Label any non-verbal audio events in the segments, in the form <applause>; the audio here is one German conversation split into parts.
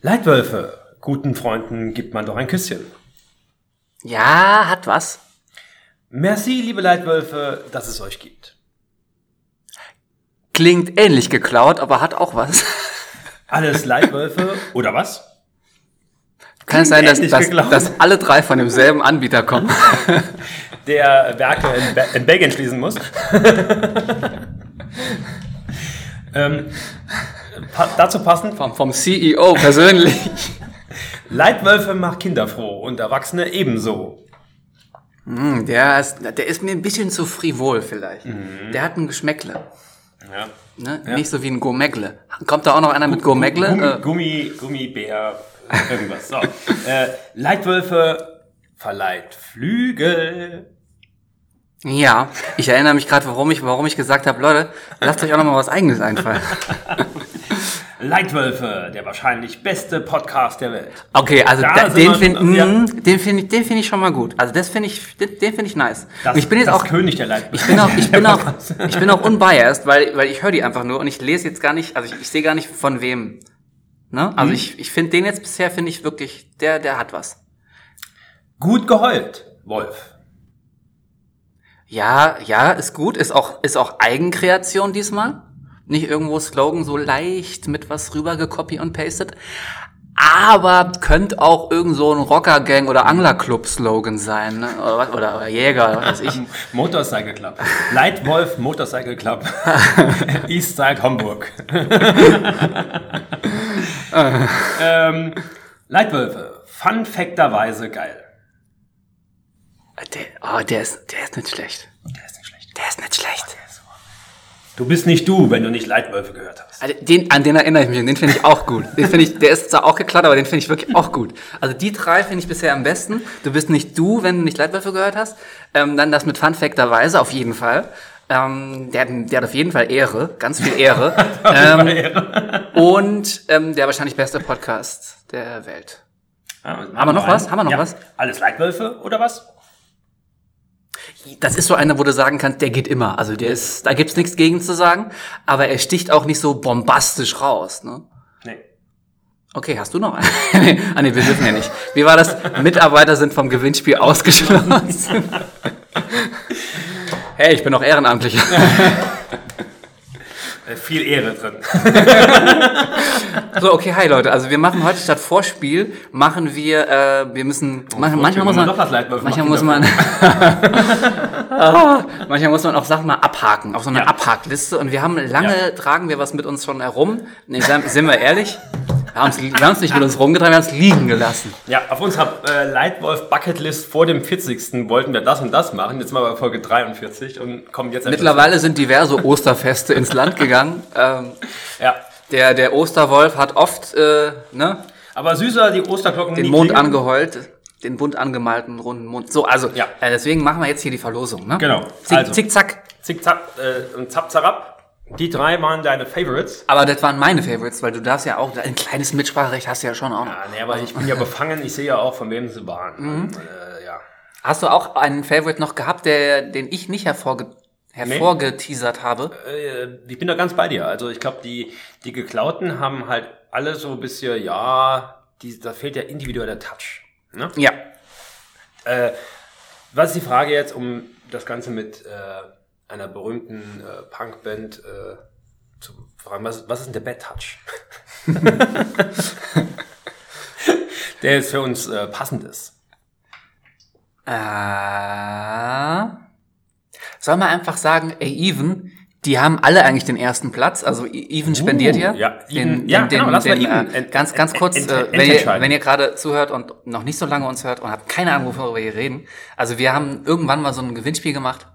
Leitwölfe, guten Freunden gibt man doch ein Küsschen. Ja, hat was. Merci, liebe Leitwölfe, dass es euch gibt. Klingt ähnlich geklaut, aber hat auch was. <laughs> Alles Leitwölfe oder was? Kann es sein, dass, dass, dass alle drei von demselben Anbieter kommen? <laughs> Der Werke in, Be in Belgien schließen muss. <laughs> ähm, pa dazu passend, vom, vom CEO persönlich. <laughs> Leitwölfe macht Kinder froh und Erwachsene ebenso. Hm, der, ist, der ist mir ein bisschen zu frivol vielleicht. Der hat ein Geschmäckle. Ja. Ne? Nicht so wie ein Gourmegle. Kommt da auch noch einer mit Gourmegle? Gummi, Äh, Gummi, Gummibär, irgendwas. So. äh, Leitwölfe verleiht Flügel. Ja, ich erinnere mich gerade, warum ich, warum ich gesagt habe, Leute, lasst euch auch noch mal was Eigenes einfallen. <laughs> Leitwölfe, der wahrscheinlich beste Podcast der Welt. Okay, also Da da, den finde ja. den find ich, den find ich schon mal gut. Also das finde ich, den, den finde ich nice. Das, ich bin jetzt auch, König der Leitwölfe. ich bin auch, ich <laughs> bin auch, ich bin auch unbiased, weil, weil ich höre die einfach nur und ich lese jetzt gar nicht, also ich, ich sehe gar nicht von wem. Ne? Also ich, ich finde den jetzt bisher finde ich wirklich, der, der hat was. Gut geheult, Wolf. Ja, ja, ist gut, ist auch, ist auch Eigenkreation diesmal. Nicht irgendwo Slogan so leicht mit was rüber gecopy und pasted. Aber könnte auch irgend so ein Rockergang oder Anglerclub-Slogan sein, ne? oder, was, oder, oder Jäger, was weiß ich. <laughs> Motorcycle Club. Leitwolf Motorcycle Club. <laughs> Eastside Homburg. <laughs> ähm, Leitwölfe. Fun Facterweise geil. Der, oh, der ist, der ist nicht schlecht. Der ist nicht schlecht. Der ist nicht schlecht. Du bist nicht du, wenn du nicht Leitwölfe gehört hast. Also den, an den erinnere ich mich und den finde ich auch gut. Den finde ich, der ist zwar auch geklaut, aber den finde ich wirklich auch gut. Also die drei finde ich bisher am besten. Du bist nicht du, wenn du nicht Leitwölfe gehört hast. Ähm, dann das mit Fun Facterweise auf jeden Fall. Ähm, der, hat- der hat auf jeden Fall Ehre, ganz viel Ehre. <laughs> ähm, und ähm, der wahrscheinlich beste Podcast der Welt. Ja, Haben wir noch was? Haben wir noch ja. was? Alles Leitwölfe oder was? Das ist so einer, wo du sagen kannst, der geht immer. Also der ist, da gibt's nichts gegen zu sagen, aber er sticht auch nicht so bombastisch raus. Ne? Nee. Okay, hast du noch einen? nee, <laughs> ah, nee, wir dürfen ja nicht. Wie war das? Mitarbeiter sind vom Gewinnspiel ausgeschlossen. <laughs> hey, ich bin noch Ehrenamtlicher. <laughs> Äh, viel Ehre drin. So, okay, hi Leute. Also wir machen heute statt Vorspiel, machen wir, äh, wir müssen, man, manchmal muss wenn man doch was manchmal muss man, <laughs> Ah, manchmal muss man auch Sachen mal abhaken, auf so einer Ja. Abhakliste. Und wir haben lange, Ja. tragen wir was mit uns schon herum. Nee, sind wir ehrlich? Wir haben haben's nicht mit uns rumgetragen, wir haben es liegen gelassen. Ja, auf unserer äh, Leitwolf Bucketlist vor dem 40. wollten wir das und das machen. Jetzt mal bei Folge 43 und kommen jetzt Mittlerweile sind diverse Osterfeste ins Land gegangen. Ähm, Ja. der, der Osterwolf hat oft äh, ne, Aber süßer die Osterglocken den Mond klingen. angeheult, den bunt angemalten runden Mond. So, also Ja. äh, deswegen machen wir jetzt hier die Verlosung. Ne? Genau. Zick, Also. zick, zack. Zick, zack äh, und zap, zarab. Die drei waren deine Favorites. Aber das waren meine Favorites, weil du darfst ja auch, ein kleines Mitspracherecht hast du ja schon auch noch. Ja, nee, aber ich bin ja <laughs> befangen. Ich sehe ja auch, von wem sie waren. Mhm. Äh, ja. Hast du auch einen Favorite noch gehabt, der, den ich nicht hervorge hervorgeteasert habe? Äh, ich bin da ganz bei dir. Also ich glaube, die, die Geklauten haben halt alle so ein bisschen, ja, die, da fehlt ja individueller Touch. Ne? Ja. Äh, was ist die Frage jetzt, um das Ganze mit äh, einer berühmten äh, Punkband äh, zu fragen? Was, was ist denn der Bad Touch? <laughs> der jetzt für uns äh, passend ist. Äh, soll man einfach sagen, ey, Even, die haben alle eigentlich den ersten Platz. Also I- Even spendiert ja. Uh, ja, den, Even- ja, den, genau, den, Even äh, ganz, ganz kurz, ent- äh, wenn, ihr, wenn ihr gerade zuhört und noch nicht so lange uns hört und habt keine Ahnung, worüber wir hier reden. Also wir haben irgendwann mal so ein Gewinnspiel gemacht.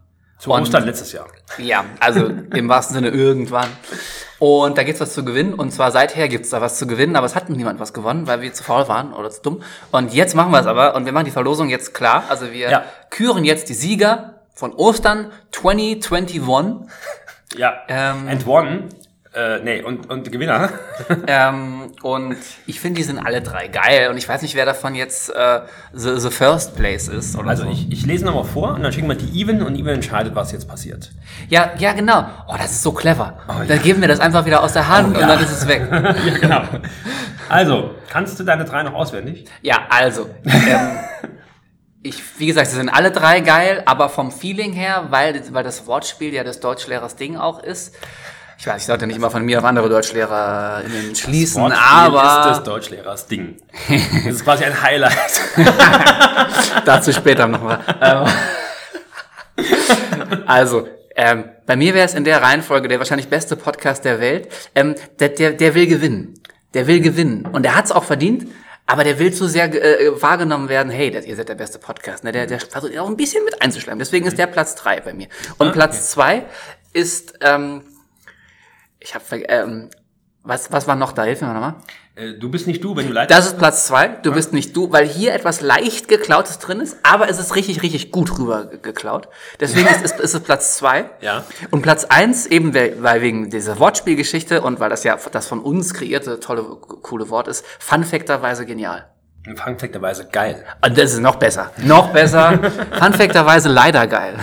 Zu Und- Ostern letztes Jahr. Ja, also im wahrsten Sinne irgendwann. Und da gibt's was zu gewinnen. Und zwar seither gibt's da was zu gewinnen, aber es hat niemand was gewonnen, weil wir zu faul waren oder zu dumm. Und jetzt machen wir es aber und wir machen die Verlosung jetzt klar. Also wir Ja. küren jetzt die Sieger von Ostern 2021. Ja. Ähm, And one, Äh, nee, und, und Gewinner? <laughs> ähm, und ich finde, die sind alle drei geil. Und ich weiß nicht, wer davon jetzt äh, the, the First Place ist. Oder Also so. ich, ich lese nochmal vor und dann schicken wir die Even und Even entscheidet, was jetzt passiert. Ja, ja, genau. Oh, das ist so clever. Dann geben wir das einfach wieder aus der Hand Oh, und ja. dann ist es weg. <laughs> ja, genau. Also, kannst du deine drei noch auswendig? Ja, also. Ähm, ich, wie gesagt, sie sind alle drei geil, aber vom Feeling her, weil, weil das Wortspiel ja des Deutschlehrers Ding auch ist. Ich weiß, ich sollte nicht immer von mir auf andere DeutschlehrerInnen schließen, Wortspiel aber ist des Deutschlehrers Ding. Das ist quasi ein Highlight. <laughs> dazu später nochmal. Ähm, <laughs> also, ähm, bei mir wäre es in der Reihenfolge der wahrscheinlich beste Podcast der Welt. Ähm, der, der, der will gewinnen. Der will gewinnen. Und der hat es auch verdient. Aber der will zu sehr äh, wahrgenommen werden, hey, das, ihr seid der beste Podcast. Ne? Der, der versucht auch ein bisschen mit einzuschleimen. Deswegen ist der Platz drei bei mir. Und Platz zwei ist, ähm, ich habe ähm, was, was war noch da? Hilf mir nochmal. Äh, Du bist nicht du, wenn du leid Das ist Platz zwei. Du bist nicht du, weil hier etwas leicht geklautes drin ist, aber es ist richtig, richtig gut rüber ge- geklaut. Deswegen ist, ist, ist es Platz zwei. Ja. Und Platz eins eben, weil wegen dieser Wortspielgeschichte und weil das ja das von uns kreierte tolle, coole Wort ist, funfacterweise genial. Fangfakterweise geil. Und das ist noch besser. Noch besser. <laughs> Funfacterweise leider geil.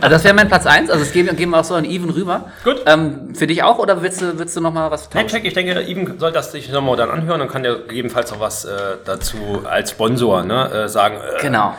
also <laughs> das wäre mein Platz eins. Also das geben, geben wir auch so an Even rüber. Gut. Ähm, für dich auch oder willst du, willst du noch mal was tauschen? check, ich denke, Even soll das sich nochmal dann anhören und kann ja gegebenenfalls noch was äh, dazu als Sponsor ne, äh, sagen. Äh, Genau.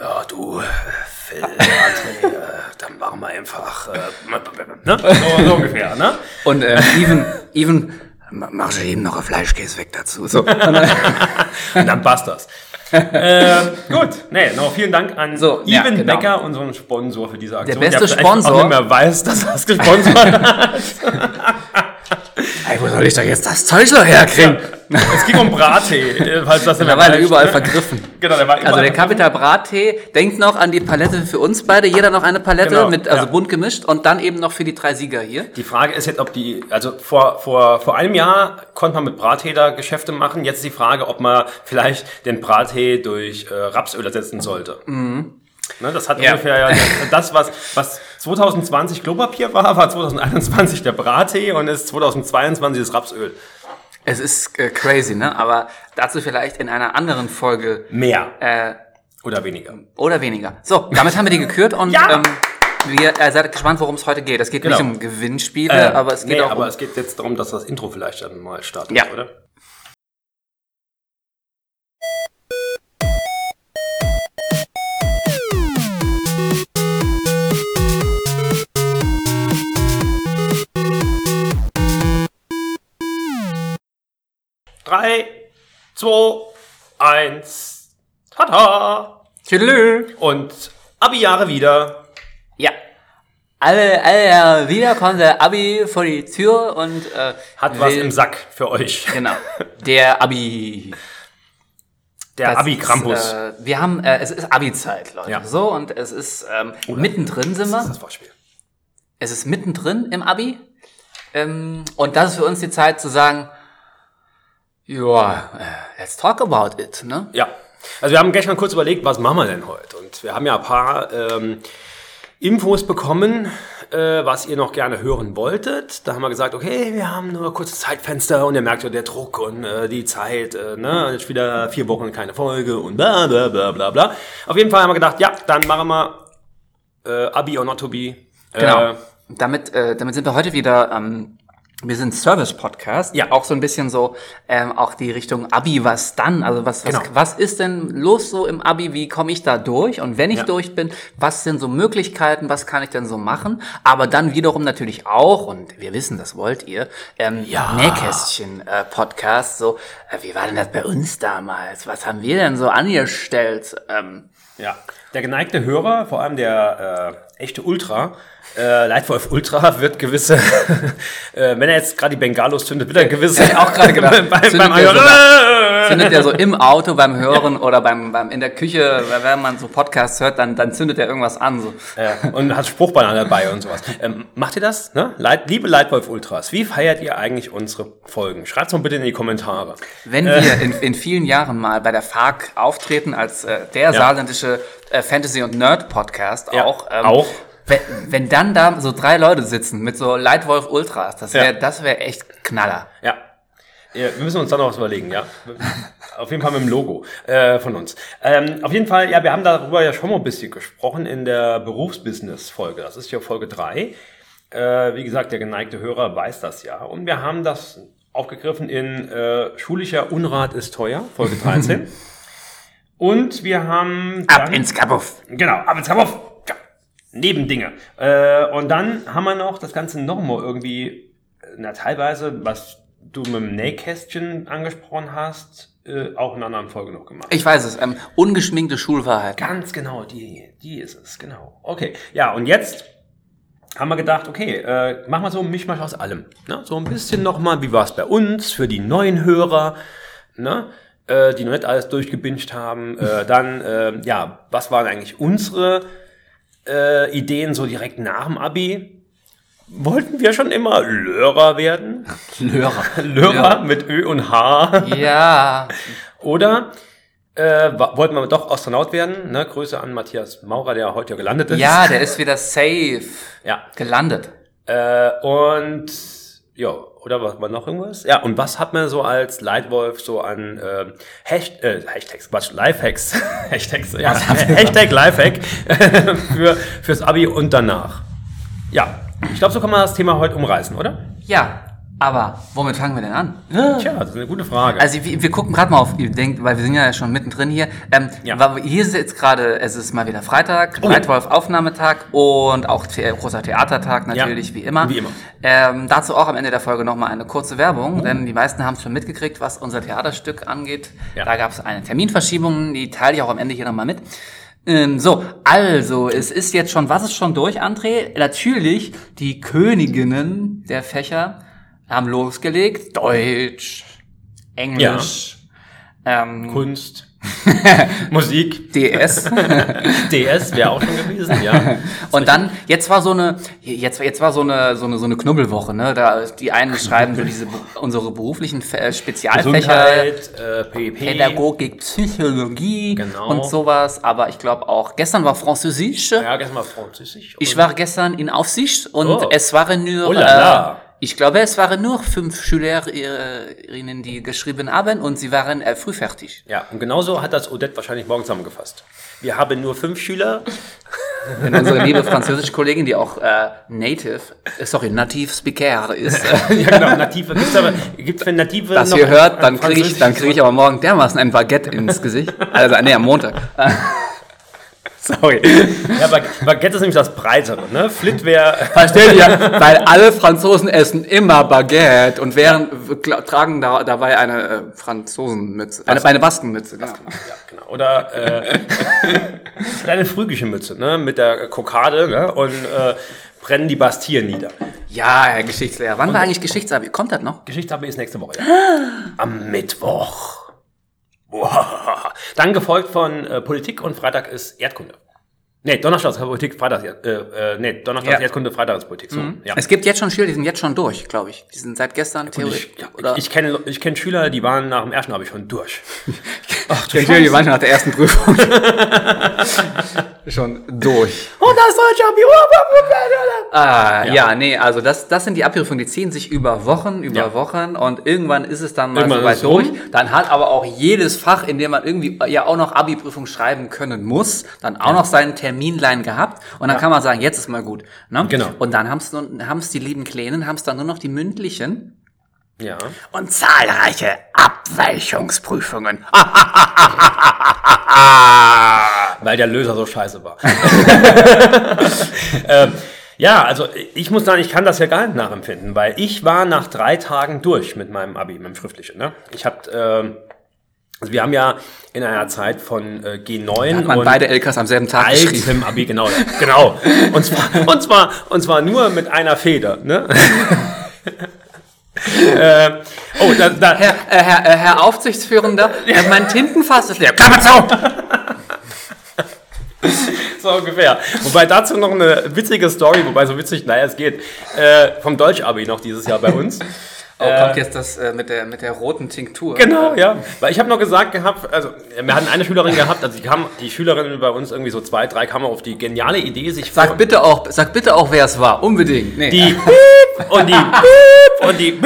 Ja, du, äh, Phil, André, äh, dann machen wir einfach. Äh, <laughs> ne? so, so ungefähr, ne? Und ähm, even, even, mach schon eben noch ein Fleischkäse weg dazu. So. <laughs> Und dann passt das. äh, gut, nee, noch vielen Dank an So, ja, Even genau. Becker, unseren Sponsor für diese Aktion. beste vielleicht Sponsor. auch nicht mehr weiß, dass er es gesponsert <laughs> <laughs> hat. Ey, wo soll ich doch jetzt das Zeug noch herkriegen? es ging um Brattee, äh, falls das <laughs> Mittlerweile weiß. überall vergriffen. <laughs> Genau, der war überall Also der Capital Brattee denkt noch an die Palette für uns beide, jeder noch eine Palette Genau, mit also ja. bunt gemischt und dann eben noch für die drei Sieger hier. Die Frage ist jetzt, ob die, also vor, vor, vor einem Jahr konnte man mit Brattee da Geschäfte machen. Jetzt ist die Frage, ob man vielleicht den Brattee durch äh, Rapsöl ersetzen sollte. Ne, das hat Ja. ungefähr ja, das, was, was 2020 Klopapier war, war 2021 der Brattee und ist 2022 das Rapsöl. Es ist äh, crazy, ne? Aber dazu vielleicht in einer anderen Folge Mehr äh, oder weniger. oder weniger. So, damit haben wir die <laughs> gekürt und Ja! ähm, wir äh, seid gespannt, worum es heute geht. Es geht Genau. nicht um Gewinnspiele, aber es geht nee, auch aber um es geht jetzt darum, dass das Intro vielleicht dann mal startet, Ja. oder? Drei, zwei, eins, tada! Tschüdelü. Und Abi-Jahre wieder. Ja. Alle, alle wieder kommt der Abi vor die Tür und äh, Hat was will- im Sack für euch. Genau. Der Abi. Der Das Abi-Krampus. Ist, äh, wir haben, äh, es ist Abi-Zeit, Leute. Ja. So, und es ist ähm, mittendrin sind das ist wir. das Wortspiel. Es ist mittendrin im Abi. Ähm, und das ist für uns die Zeit zu sagen, ja, äh, let's talk about it, ne? Ja. Also wir haben gestern kurz überlegt, was machen wir denn heute? Und wir haben ja ein paar ähm, Infos bekommen, äh, was ihr noch gerne hören wolltet. Da haben wir gesagt, okay, wir haben nur ein kurzes Zeitfenster und ihr merkt ja der Druck und äh, die Zeit, äh, ne, jetzt wieder vier Wochen keine Folge und bla bla bla bla bla. Auf jeden Fall haben wir gedacht, ja, dann machen wir äh, Abi or not to be. Genau. Äh, damit, äh, damit sind wir heute wieder, ähm, wir sind Service-Podcast. Ja. Auch so ein bisschen so, ähm, auch die Richtung Abi, was dann? Also was, was, Genau. was ist denn los so im Abi? Wie komme ich da durch? Und wenn ich Ja. durch bin, was sind so Möglichkeiten? Was kann ich denn so machen? Aber dann wiederum natürlich auch, und wir wissen, das wollt ihr, ähm, Ja. Nähkästchen-Podcast. so, äh, wie war denn das bei uns damals? Was haben wir denn so angestellt? Ähm, Ja, der geneigte Hörer, vor allem der äh, echte Ultra, äh, Leitwolf Ultra, wird gewisse, <laughs> äh, wenn er jetzt gerade die Bengalos zündet, wird er gewisse, auch gerade <laughs> gedacht. beim, Zündet beim er Anhören, zündet er so im Auto beim Hören oder beim, beim in der Küche, wenn man so Podcasts hört, dann, dann zündet er irgendwas an. So. Ja, und hat Spruchbanner dabei und sowas. Ähm, macht ihr das? Ne? Leit, liebe Leitwolf Ultras, wie feiert ihr eigentlich unsere Folgen? Schreibt's mal bitte in die Kommentare. Wenn wir in, in vielen Jahren mal bei der FARC auftreten als äh, der saarländische äh, Fantasy- und Nerd-Podcast Ja, auch, ähm, auch. Wenn, wenn dann da so drei Leute sitzen mit so Lightwolf Ultras, das wäre Ja. das wäre echt Knaller. Ja. ja. Wir müssen uns dann noch was überlegen, ja. Auf jeden Fall mit dem Logo äh, von uns. Ähm, auf jeden Fall, ja, wir haben darüber ja schon mal ein bisschen gesprochen in der Berufsbusiness-Folge. Das ist ja Folge 3. Äh, wie gesagt, der geneigte Hörer weiß das ja. Und wir haben das aufgegriffen in äh, Schulischer Unrat ist teuer, Folge 13. <laughs> Und wir haben Ab dann- ins Kabuff. Genau, wir auf. Ja, Nebendinge. Äh, und dann haben wir noch das Ganze nochmal irgendwie, na teilweise, was du mit dem Nähkästchen angesprochen hast, äh, auch in einer anderen Folge noch gemacht. Ich weiß es, ähm, ungeschminkte Schulwahrheit. Ganz genau, die, die ist es, genau. Okay, ja, und jetzt haben wir gedacht, okay, äh, machen wir so ein Mischmasch aus allem. Ne? So ein bisschen nochmal, wie war es bei uns, für die neuen Hörer, ne? äh, die noch nicht alles durchgebinged haben. Äh, dann, äh, ja, was waren eigentlich unsere äh, Ideen so direkt nach dem Abi? Wollten wir schon immer Lehrer werden? Lörer. Lehrer <laughs> mit Ö und H. Ja. <laughs> Oder äh, wollten wir doch Astronaut werden? Ne? Grüße an Matthias Maurer, der heute ja gelandet ist. Ja, der ist wieder safe Ja. gelandet. Äh, und ja, oder was war noch irgendwas? Ja, und was hat man so als Leitwolf so an äh, Hasht äh, Hashtags, Quatsch, Lifehacks, <laughs> Hashtags, ja, <laughs> Hashtag Lifehack <laughs> für, fürs Abi und danach. Ja, ich glaube, so kann man das Thema heute umreißen, oder? Ja, aber womit fangen wir denn an? Tja, das ist eine gute Frage. Also wir, wir gucken gerade mal auf, ihr denkt, weil wir sind ja schon mittendrin hier. Ähm, Ja. weil Hier ist jetzt gerade, es ist mal wieder Freitag, Oh. Leitwolf Aufnahmetag und auch The großer Theatertag natürlich, Ja, wie immer. wie immer. Ähm, dazu auch am Ende der Folge nochmal eine kurze Werbung, denn die meisten haben es schon mitgekriegt, was unser Theaterstück angeht. Ja. Da gab es eine Terminverschiebung, die teile ich auch am Ende hier nochmal mit. Ähm, so, also, es ist jetzt schon, was ist schon durch, André? Natürlich, die Königinnen der Fächer haben losgelegt. Deutsch, Englisch, ähm, Kunst, <laughs> Musik, DS. <laughs> DS wäre auch schon gewesen, ja. <laughs> Und dann, jetzt war so eine, jetzt, jetzt war so eine, so eine, so eine Knubbelwoche, ne? Da, die einen schreiben so diese, unsere beruflichen äh, Spezialfächer. Äh, PEP. Pädagogik, Psychologie Genau. und sowas, aber ich glaube auch, gestern war Französisch. Ja, gestern mal Französisch. Ich war gestern in Aufsicht und Oh. es waren nur, Oh la la. äh, ich glaube, es waren nur fünf Schülerinnen, die geschrieben haben und sie waren äh, früh fertig. Ja, und genauso hat das Odette wahrscheinlich morgen zusammengefasst. Wir haben nur fünf Schüler. <laughs> Wenn unsere liebe Französisch-Kollegin, die auch äh, Native, äh, sorry, Native Speaker ist, <laughs> ja, genau, Native. Gibt's aber, gibt's für Native das noch ein- hört, dann kriege ich, dann krieg ich aber morgen dermaßen ein Baguette ins Gesicht. Also, nee, am Montag. <laughs> <laughs> Sorry. Ja, Baguette ist nämlich das Breitere, ne? Flit wäre. Versteht ihr? <laughs> Weil alle Franzosen essen immer Baguette und während, tragen da, dabei eine äh, Franzosenmütze, eine, eine Baskenmütze. Genau. Ja, genau. Oder äh, <laughs> kleine phrygische Mütze, ne? Mit der Kokade, ne? Und äh, brennen die Bastille nieder. Ja, Herr Geschichtslehrer. Wann war eigentlich Geschichtsabi? Kommt das noch? Geschichtsabi ist nächste Woche, ja. Am Mittwoch. Wow. <laughs> Dann gefolgt von äh, Politik und Freitag ist Erdkunde. Nee, Donnerstag ist Politik, Freitag ist, äh, äh, nee, Donnerstag Ja. ist Erdkunde, Freitag ist Politik. So, ja. Es gibt jetzt schon Schüler, die sind jetzt schon durch, glaube ich. Die sind seit gestern theoretisch. Ich, ja, oder ich kenne ich kenn Schüler, die waren nach dem ersten Abi schon durch. Ach, du die Schüler, die waren schon nach der ersten Prüfung <laughs> schon durch. <laughs> Und das deutsche Abi. Ah, ja. nee, also das, das sind die Abprüfungen, die ziehen sich über Wochen, über Ja. Wochen und irgendwann ist es dann mal Irgendwann soweit ist es rum. durch. Dann hat aber auch jedes Fach, in dem man irgendwie ja auch noch Abi-Prüfung schreiben können muss, dann auch noch seinen Terminlein gehabt und dann kann man sagen, jetzt ist mal gut. Ne? Genau. Und dann haben es die lieben Kleinen, haben es dann nur noch die mündlichen Ja. und zahlreiche Abweichungsprüfungen. <laughs> Weil der Löser so scheiße war. <laughs> ähm, ja, also ich muss sagen, ich kann das ja gar nicht nachempfinden, weil ich war nach drei Tagen durch mit meinem Abi, mit dem Schriftlichen. Ne? Ich hab, ähm, also wir haben ja in einer Zeit von äh, G9 Hat man und beide LKs am selben Tag geschrieben. Abi, genau, genau. Und zwar, und zwar, und zwar nur mit einer Feder. Ne? <laughs> äh, oh, da, da, Herr, äh, Herr, äh, Herr Aufsichtsführender, äh, mein Tintenfass ist leer. Klammer zu! <laughs> So ungefähr. Wobei dazu noch eine witzige Story, wobei so witzig, naja, es geht, äh, vom Deutsch-Abi noch dieses Jahr bei uns. Oh, kommt jetzt das äh, mit, der, mit der roten Tinktur? Genau, ja. Weil ich habe noch gesagt gehabt, also wir hatten eine Schülerin gehabt, also die kam, die Schülerin bei uns irgendwie so zwei, drei kamen auf die geniale Idee, sich Sag bitte auch, sag bitte auch, wer es war. Unbedingt. Nee. die und die <laughs> und die.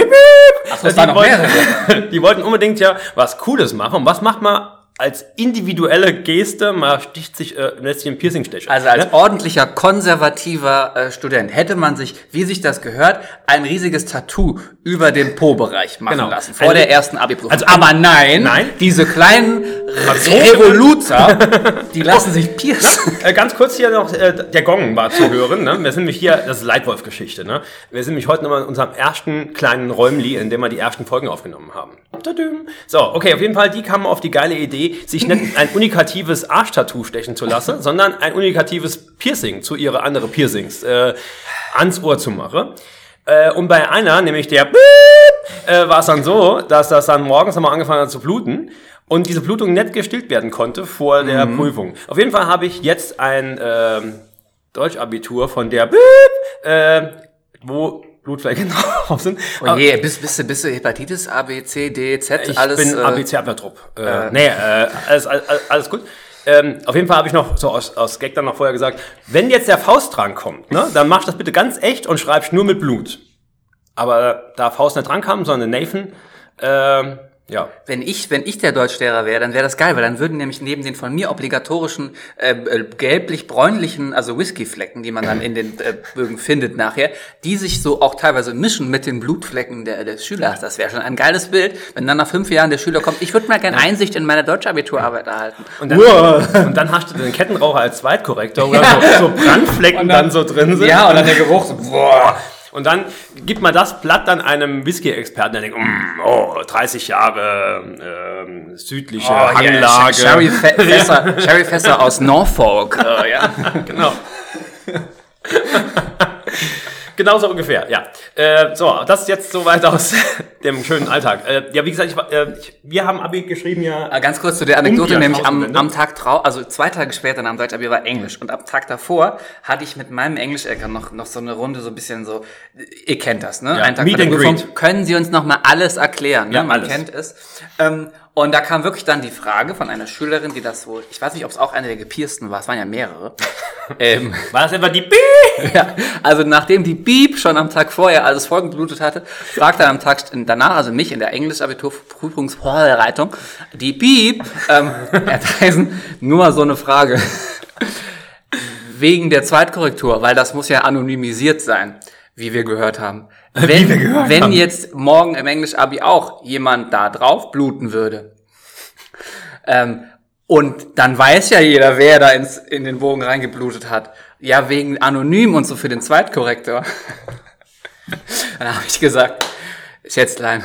Ach so, es die, waren noch wollten, <laughs> die wollten unbedingt ja was Cooles machen. Und was macht man als individuelle Geste? Man sticht sich, äh, lässt sich ein Piercing stechen. Also als ne? ordentlicher, konservativer äh, Student hätte man sich, wie sich das gehört, ein riesiges Tattoo über den Po-Bereich machen Genau. lassen. Vor Ein- der ersten Abi-Prüfung. Also Aber nein, Nein. diese kleinen Revoluzer, <laughs> die lassen sich piercen. Äh, ganz kurz hier noch, äh, der Gong war zu hören. Ne? Wir sind nämlich hier, das ist Leitwolf-Geschichte. Ne? Wir sind nämlich heute nochmal in unserem ersten kleinen Räumli, in dem wir die ersten Folgen aufgenommen haben. So, okay, auf jeden Fall, die kamen auf die geile Idee, sich nicht ein unikatives Arschtattoo stechen zu lassen, <laughs> sondern ein unikatives Piercing zu ihre andere Piercings äh, ans Ohr zu machen. Äh, und bei einer, nämlich der äh, war es dann so, dass das dann morgens nochmal angefangen hat zu bluten und diese Blutung nicht gestillt werden konnte vor der Prüfung. Auf jeden Fall habe ich jetzt ein ähm, Deutschabitur von der äh, wo Blutflecken drauf sind. Oh je, bist, bist, du, bist du Hepatitis A, B, C, D, Z, Ich alles? bin äh, ABC-Abwehrtrupp. Äh, nee, äh, alles, alles, alles gut. Ähm, auf jeden Fall habe ich noch so aus, aus Gag dann noch vorher gesagt, wenn jetzt der Faust dran kommt, ne, dann mach das bitte ganz echt und schreibst nur mit Blut. Aber da Faust nicht dran kam, sondern Nathan, ähm, ja. Wenn ich, wenn ich der Deutschlehrer wäre, dann wäre das geil, weil dann würden nämlich neben den von mir obligatorischen äh, äh, gelblich-bräunlichen, also Whiskyflecken, die man dann in den äh, Bögen findet nachher, die sich so auch teilweise mischen mit den Blutflecken der, des Schülers. Das wäre schon ein geiles Bild, wenn dann nach fünf Jahren der Schüler kommt. Ich würde mal gerne Einsicht in meine Deutschabiturarbeit erhalten. Und dann, und dann hast du den Kettenraucher als Zweitkorrektor, wo dann so, so Brandflecken dann, so drin sind. Ja, und dann der Geruch so, boah. Und dann gibt man das Blatt dann einem Whisky-Experten, der denkt, mm, oh, 30 Jahre ähm, südliche Oh, hier, Hanglage. Sherry-Fässer Sherry -Fässer <laughs> aus Norfolk. Äh, ja. <laughs> genau. <laughs> genau so ungefähr, ja. Äh, so, das ist jetzt soweit aus <laughs> dem schönen Alltag. Äh, ja, wie gesagt, ich, äh, ich, wir haben Abi geschrieben ja. Äh, Ganz kurz zu der Anekdote, Um nämlich am, Jahrtausendwende. am Tag drauf, also zwei Tage später nach dem Deutschabitur war Englisch und am Tag davor hatte ich mit meinem Englisch-Eltern noch, noch so eine Runde, so ein bisschen so, ihr kennt das, ne? Ja, Einen Tag Meet and Prüfung. Können Sie uns noch mal alles erklären? Ne? Ja, Man alles. kennt es. Ähm, und da kam wirklich dann die Frage von einer Schülerin, die das wohl, ich weiß nicht, ob es auch eine der gepiersten war, es waren ja mehrere. <laughs> ähm, War das etwa die B? <laughs> ja, also nachdem die Beep schon am Tag vorher alles vollgeblutet hatte, fragte er am Tag danach, also mich in der Englisch-Abitur-Prüfungsvorbereitung, die Beep, ähm, <laughs> Herr Theisen, nur mal so eine Frage. Wegen der Zweitkorrektur, weil das muss ja anonymisiert sein, wie wir gehört haben. Wenn, wenn haben. jetzt morgen im Englisch-Abi auch jemand da drauf bluten würde, ähm, und dann weiß ja jeder, wer da ins, in den Bogen reingeblutet hat. Ja, wegen anonym und so für den Zweitkorrektor. <laughs> dann habe ich gesagt, Schätzlein,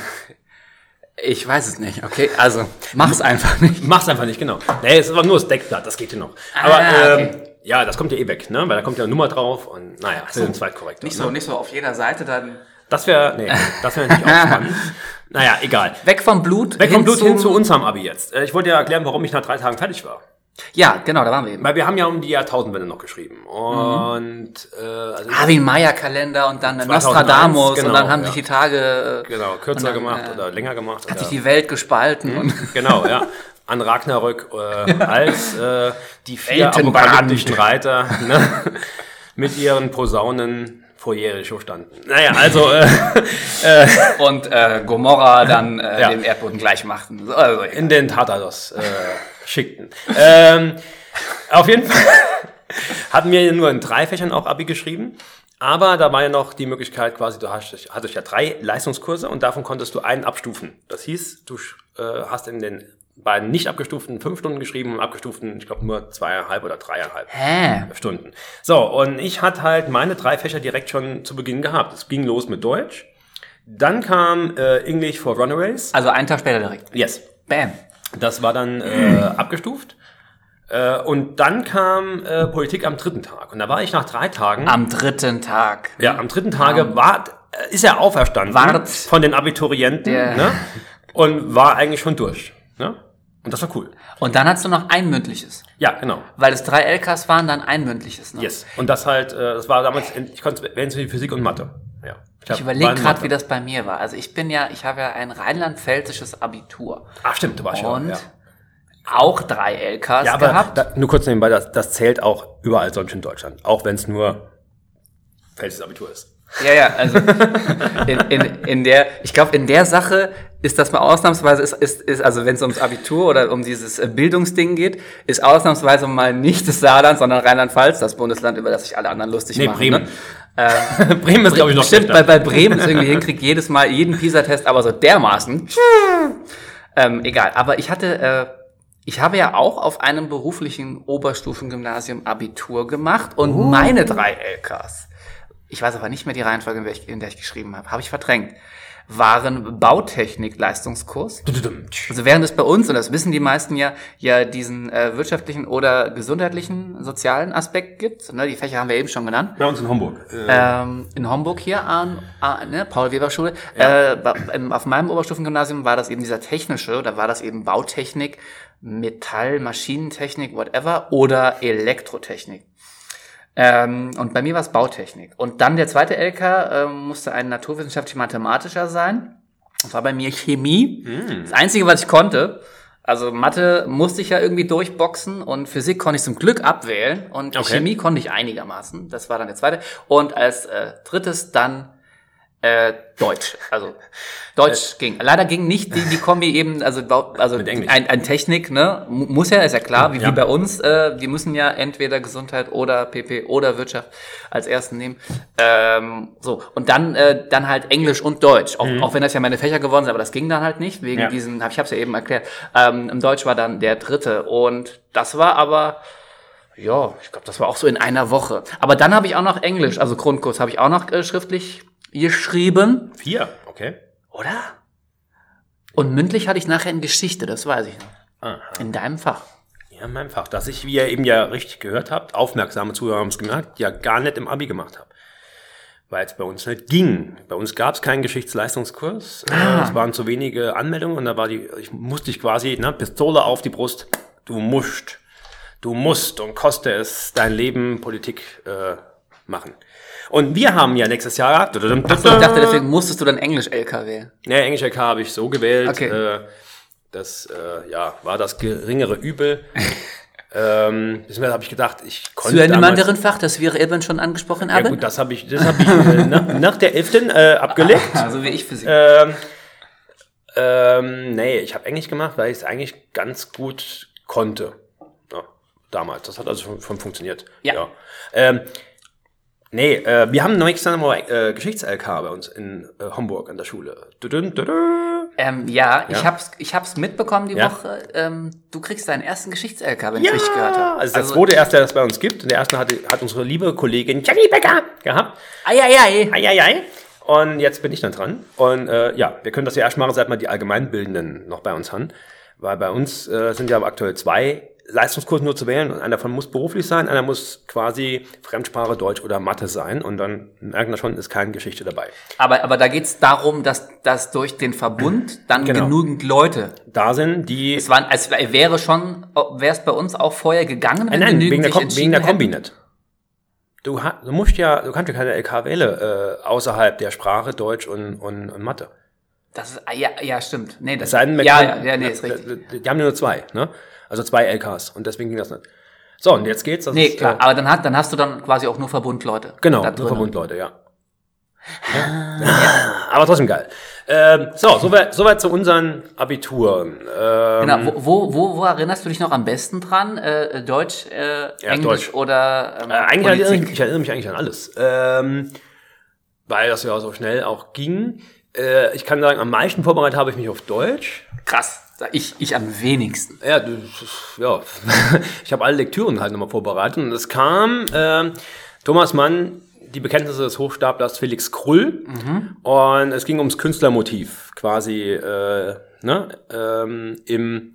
ich weiß es nicht, okay? Also, mach's einfach nicht. Mach's einfach nicht, genau. Nee, es war nur das Deckblatt, das geht hier noch. Aber Ah, ähm, okay. ja, das kommt ja eh weg, ne? Weil da kommt ja eine Nummer drauf und naja, für den Zweitkorrektor. Nicht ne? so, nicht so auf jeder Seite dann. Das wäre, nee, <laughs> das wäre natürlich auch spannend. <laughs> Naja, egal. Weg vom Blut. Weg vom Blut hin zu unserem Abi jetzt. Äh, Ich wollte ja erklären, warum ich nach drei Tagen fertig war. Ja, genau, da waren wir eben. Weil wir haben ja um die Jahrtausendwende noch geschrieben. Und äh, also Arvin Maya Kalender und dann 2001, Nostradamus genau, und dann haben ja. sich die Tage, äh, genau, kürzer dann, gemacht äh, oder länger gemacht. hat Oder, sich die Welt gespalten und genau, ja. An Ragnarök äh, <laughs> als äh, die vier apokalyptischen Reiter ne, mit ihren Posaunen vor Jericho standen. Naja, also äh, und äh, Gomorra dann äh, Ja. den Erdboden gleich machten. So, Also, in den Tartaros äh, schickten. Ähm, auf jeden Fall hatten wir nur in drei Fächern auch Abi geschrieben. Aber da war ja noch die Möglichkeit quasi, du hast, hattest ja drei Leistungskurse und davon konntest du einen abstufen. Das hieß, du äh, hast in den beiden nicht abgestuften fünf Stunden geschrieben und abgestuften, ich glaube, nur zweieinhalb oder dreieinhalb Hä? Stunden. So, und ich hatte halt meine drei Fächer direkt schon zu Beginn gehabt. Es ging los mit Deutsch. Dann kam äh, English for Runaways. Also einen Tag später direkt. Yes. Bam. Das war dann äh, <clears throat> abgestuft. Äh, und dann kam äh, Politik am dritten Tag. Und da war ich nach drei Tagen. Am dritten Tag. ja, am dritten Tage war, äh, ist er auferstanden Wart. von den Abiturienten Der- ne? <laughs> und war eigentlich schon durch. Ne? Und das war cool. Und dann hast du noch ein mündliches. Ja, genau. Weil es drei LKs waren, dann ein mündliches. Ne? Yes. Und das halt, äh, das war damals, in- ich konnte wählen zwischen Physik und Mathe. Ja. Ich hab- überlege in gerade, wie das bei mir war. Also ich bin ja, ich habe ja ein rheinland-pfälzisches Abitur Ach, stimmt, du warst und. Ja, auch drei LKs ja aber gehabt. da, nur kurz nebenbei, das, das zählt auch überall sonst in Deutschland. Auch wenn es nur Pfälzisches Abitur ist. Ja, ja, also <laughs> in, in, in der, ich glaube, in der Sache ist das mal ausnahmsweise, ist, ist, ist also wenn es ums Abitur oder um dieses äh, Bildungsding geht, ist ausnahmsweise mal nicht das Saarland, sondern Rheinland-Pfalz, das Bundesland, über das sich alle anderen lustig Nee, machen. Bremen. Ne? Äh, <laughs> Bremen ist, glaube ich, noch Stimmt, bei, schlechter. bei Bremen ist irgendwie hinkriegt jedes Mal jeden PISA-Test, aber so dermaßen. ähm, egal, aber ich hatte, äh, ich habe ja auch auf einem beruflichen Oberstufengymnasium Abitur gemacht und Oh. meine drei LKs, ich weiß aber nicht mehr die Reihenfolge, in der ich, in der ich geschrieben habe, habe ich verdrängt, waren Bautechnik-Leistungskurs. Also während es bei uns, und das wissen die meisten ja, ja diesen äh, wirtschaftlichen oder gesundheitlichen, sozialen Aspekt gibt, ne, die Fächer haben wir eben schon genannt, Bei uns in Homburg. Äh, ähm, in Homburg hier an, an ne, Paul-Weber-Schule. Äh, ba- im- auf meinem Oberstufengymnasium war das eben dieser technische, da war das eben Bautechnik, Metall, Maschinentechnik, whatever, oder Elektrotechnik. Ähm, und bei mir war es Bautechnik. Und dann der zweite LK ähm, musste ein naturwissenschaftlich-mathematischer sein. Das war bei mir Chemie. Das Einzige, was ich konnte. Also Mathe musste ich ja irgendwie durchboxen und Physik konnte ich zum Glück abwählen und Okay. Chemie konnte ich einigermaßen. Das war dann der zweite. Und als äh, drittes dann äh, Deutsch. Also Deutsch ging. Leider ging nicht die, die Kombi eben, also, also ein, ein Technik, ne? Mu- Muss ja, ist ja klar, wie, Ja. wie bei uns. Äh, die müssen ja entweder Gesundheit oder PP oder Wirtschaft als ersten nehmen. Ähm, so, und dann, äh, dann halt Englisch und Deutsch. Auch, auch wenn das ja meine Fächer geworden sind, aber das ging dann halt nicht, wegen Ja. diesen, hab, ich habe es ja eben erklärt. Ähm, Im Deutsch war dann der dritte. Und das war aber. Ja, ich glaube, das war auch so in einer Woche. Aber dann habe ich auch noch Englisch, also Grundkurs habe ich auch noch äh, schriftlich geschrieben, vier, okay. oder? Und mündlich hatte ich nachher in Geschichte, das weiß ich noch. Aha. In deinem Fach. Ja, in meinem Fach. Dass ich, wie ihr eben ja richtig gehört habt, aufmerksame Zuhörer haben es gemerkt, ja gar nicht im Abi gemacht habe. Weil es bei uns nicht ging. Bei uns gab es keinen Geschichtsleistungskurs. Äh, Es waren zu wenige Anmeldungen und da war die, ich musste ich quasi, ne, Pistole auf die Brust. Du musst, du musst und koste es dein Leben Politik äh, machen. Und wir haben ja nächstes Jahr. Ich dachte, deswegen musstest du dann Englisch LK wählen. Ne, Englisch LK habe ich so gewählt. Okay. Äh, das äh, ja, war das geringere Übel. <laughs> ähm, deswegen habe ich gedacht, ich konnte Zu einem anderen Fach, das wir eben schon angesprochen Ja haben. gut, das habe ich, das hab ich äh, nach, nach der 11. Äh, abgelegt. <laughs> also wie ich Physik. ähm, ähm, nee, ich habe Englisch gemacht, weil ich es eigentlich ganz gut konnte. Ja, damals. Das hat also schon, schon funktioniert. Ja. Ähm, nee, äh, wir haben neulich dann mal äh, Geschichts-LK bei uns in äh, Homburg an der Schule. Dudun, dudun. Ähm, ja, ich Ja. hab's, ich hab's mitbekommen die Ja. Woche. Ähm, du kriegst deinen ersten Geschichts-LK, wenn ich richtig gehört habe. Also der zweite erste, der das bei uns gibt. Und der erste hatte, hat unsere liebe Kollegin Jenny Becker gehabt. Eieiei. Eieiei. Und jetzt bin ich dann dran. Und äh, ja, wir können das ja erst machen, seit wir die Allgemeinbildenden noch bei uns haben. Weil bei uns äh, sind ja aktuell zwei Leistungskurse nur zu wählen. Und einer davon muss beruflich sein, einer muss quasi Fremdsprache, Deutsch oder Mathe sein. Und dann merken wir schon, ist keine Geschichte dabei. Aber, aber da geht's darum, dass, dass durch den Verbund dann Genau. genügend Leute. Da sind die... Es waren, es wäre schon, wäre es bei uns auch vorher gegangen, wenn Nein, nein, wegen der, wegen der Kombi nicht. Du, du musst ja, du kannst ja keine LK wählen, äh, außerhalb der Sprache, Deutsch und, und, und Mathe. Das ist, ah, ja, ja, stimmt. Nee, das, Es sei denn, ja, ja, ja, nee, ist richtig. Die haben nur zwei, ne? Also zwei LKs und deswegen ging das nicht. So, und jetzt geht's. Das Nee, ist, klar, Äh, aber dann, hat, dann hast du dann quasi auch nur Verbundleute. genau, nur. Verbundleute, ja. ja. <laughs> Aber trotzdem geil. Ähm, so, soweit soweit zu unseren Abituren. Ähm, Genau, wo, wo, wo, erinnerst du dich noch am besten dran? Äh, Deutsch, äh, Englisch Deutsch. oder ähm, Äh, eigentlich erinnere ich, ich erinnere mich eigentlich an alles. Ähm, weil das ja so schnell auch ging. Äh, ich kann sagen, am meisten vorbereitet habe ich mich auf Deutsch. Krass, ich, ich am wenigsten. Ja, du, ja. <laughs> ich habe alle Lektüren halt nochmal vorbereitet. Und es kam ähm, Thomas Mann, die Bekenntnisse des Hochstaplers Felix Krull. Und es ging ums Künstlermotiv, quasi äh, ne, ähm, im,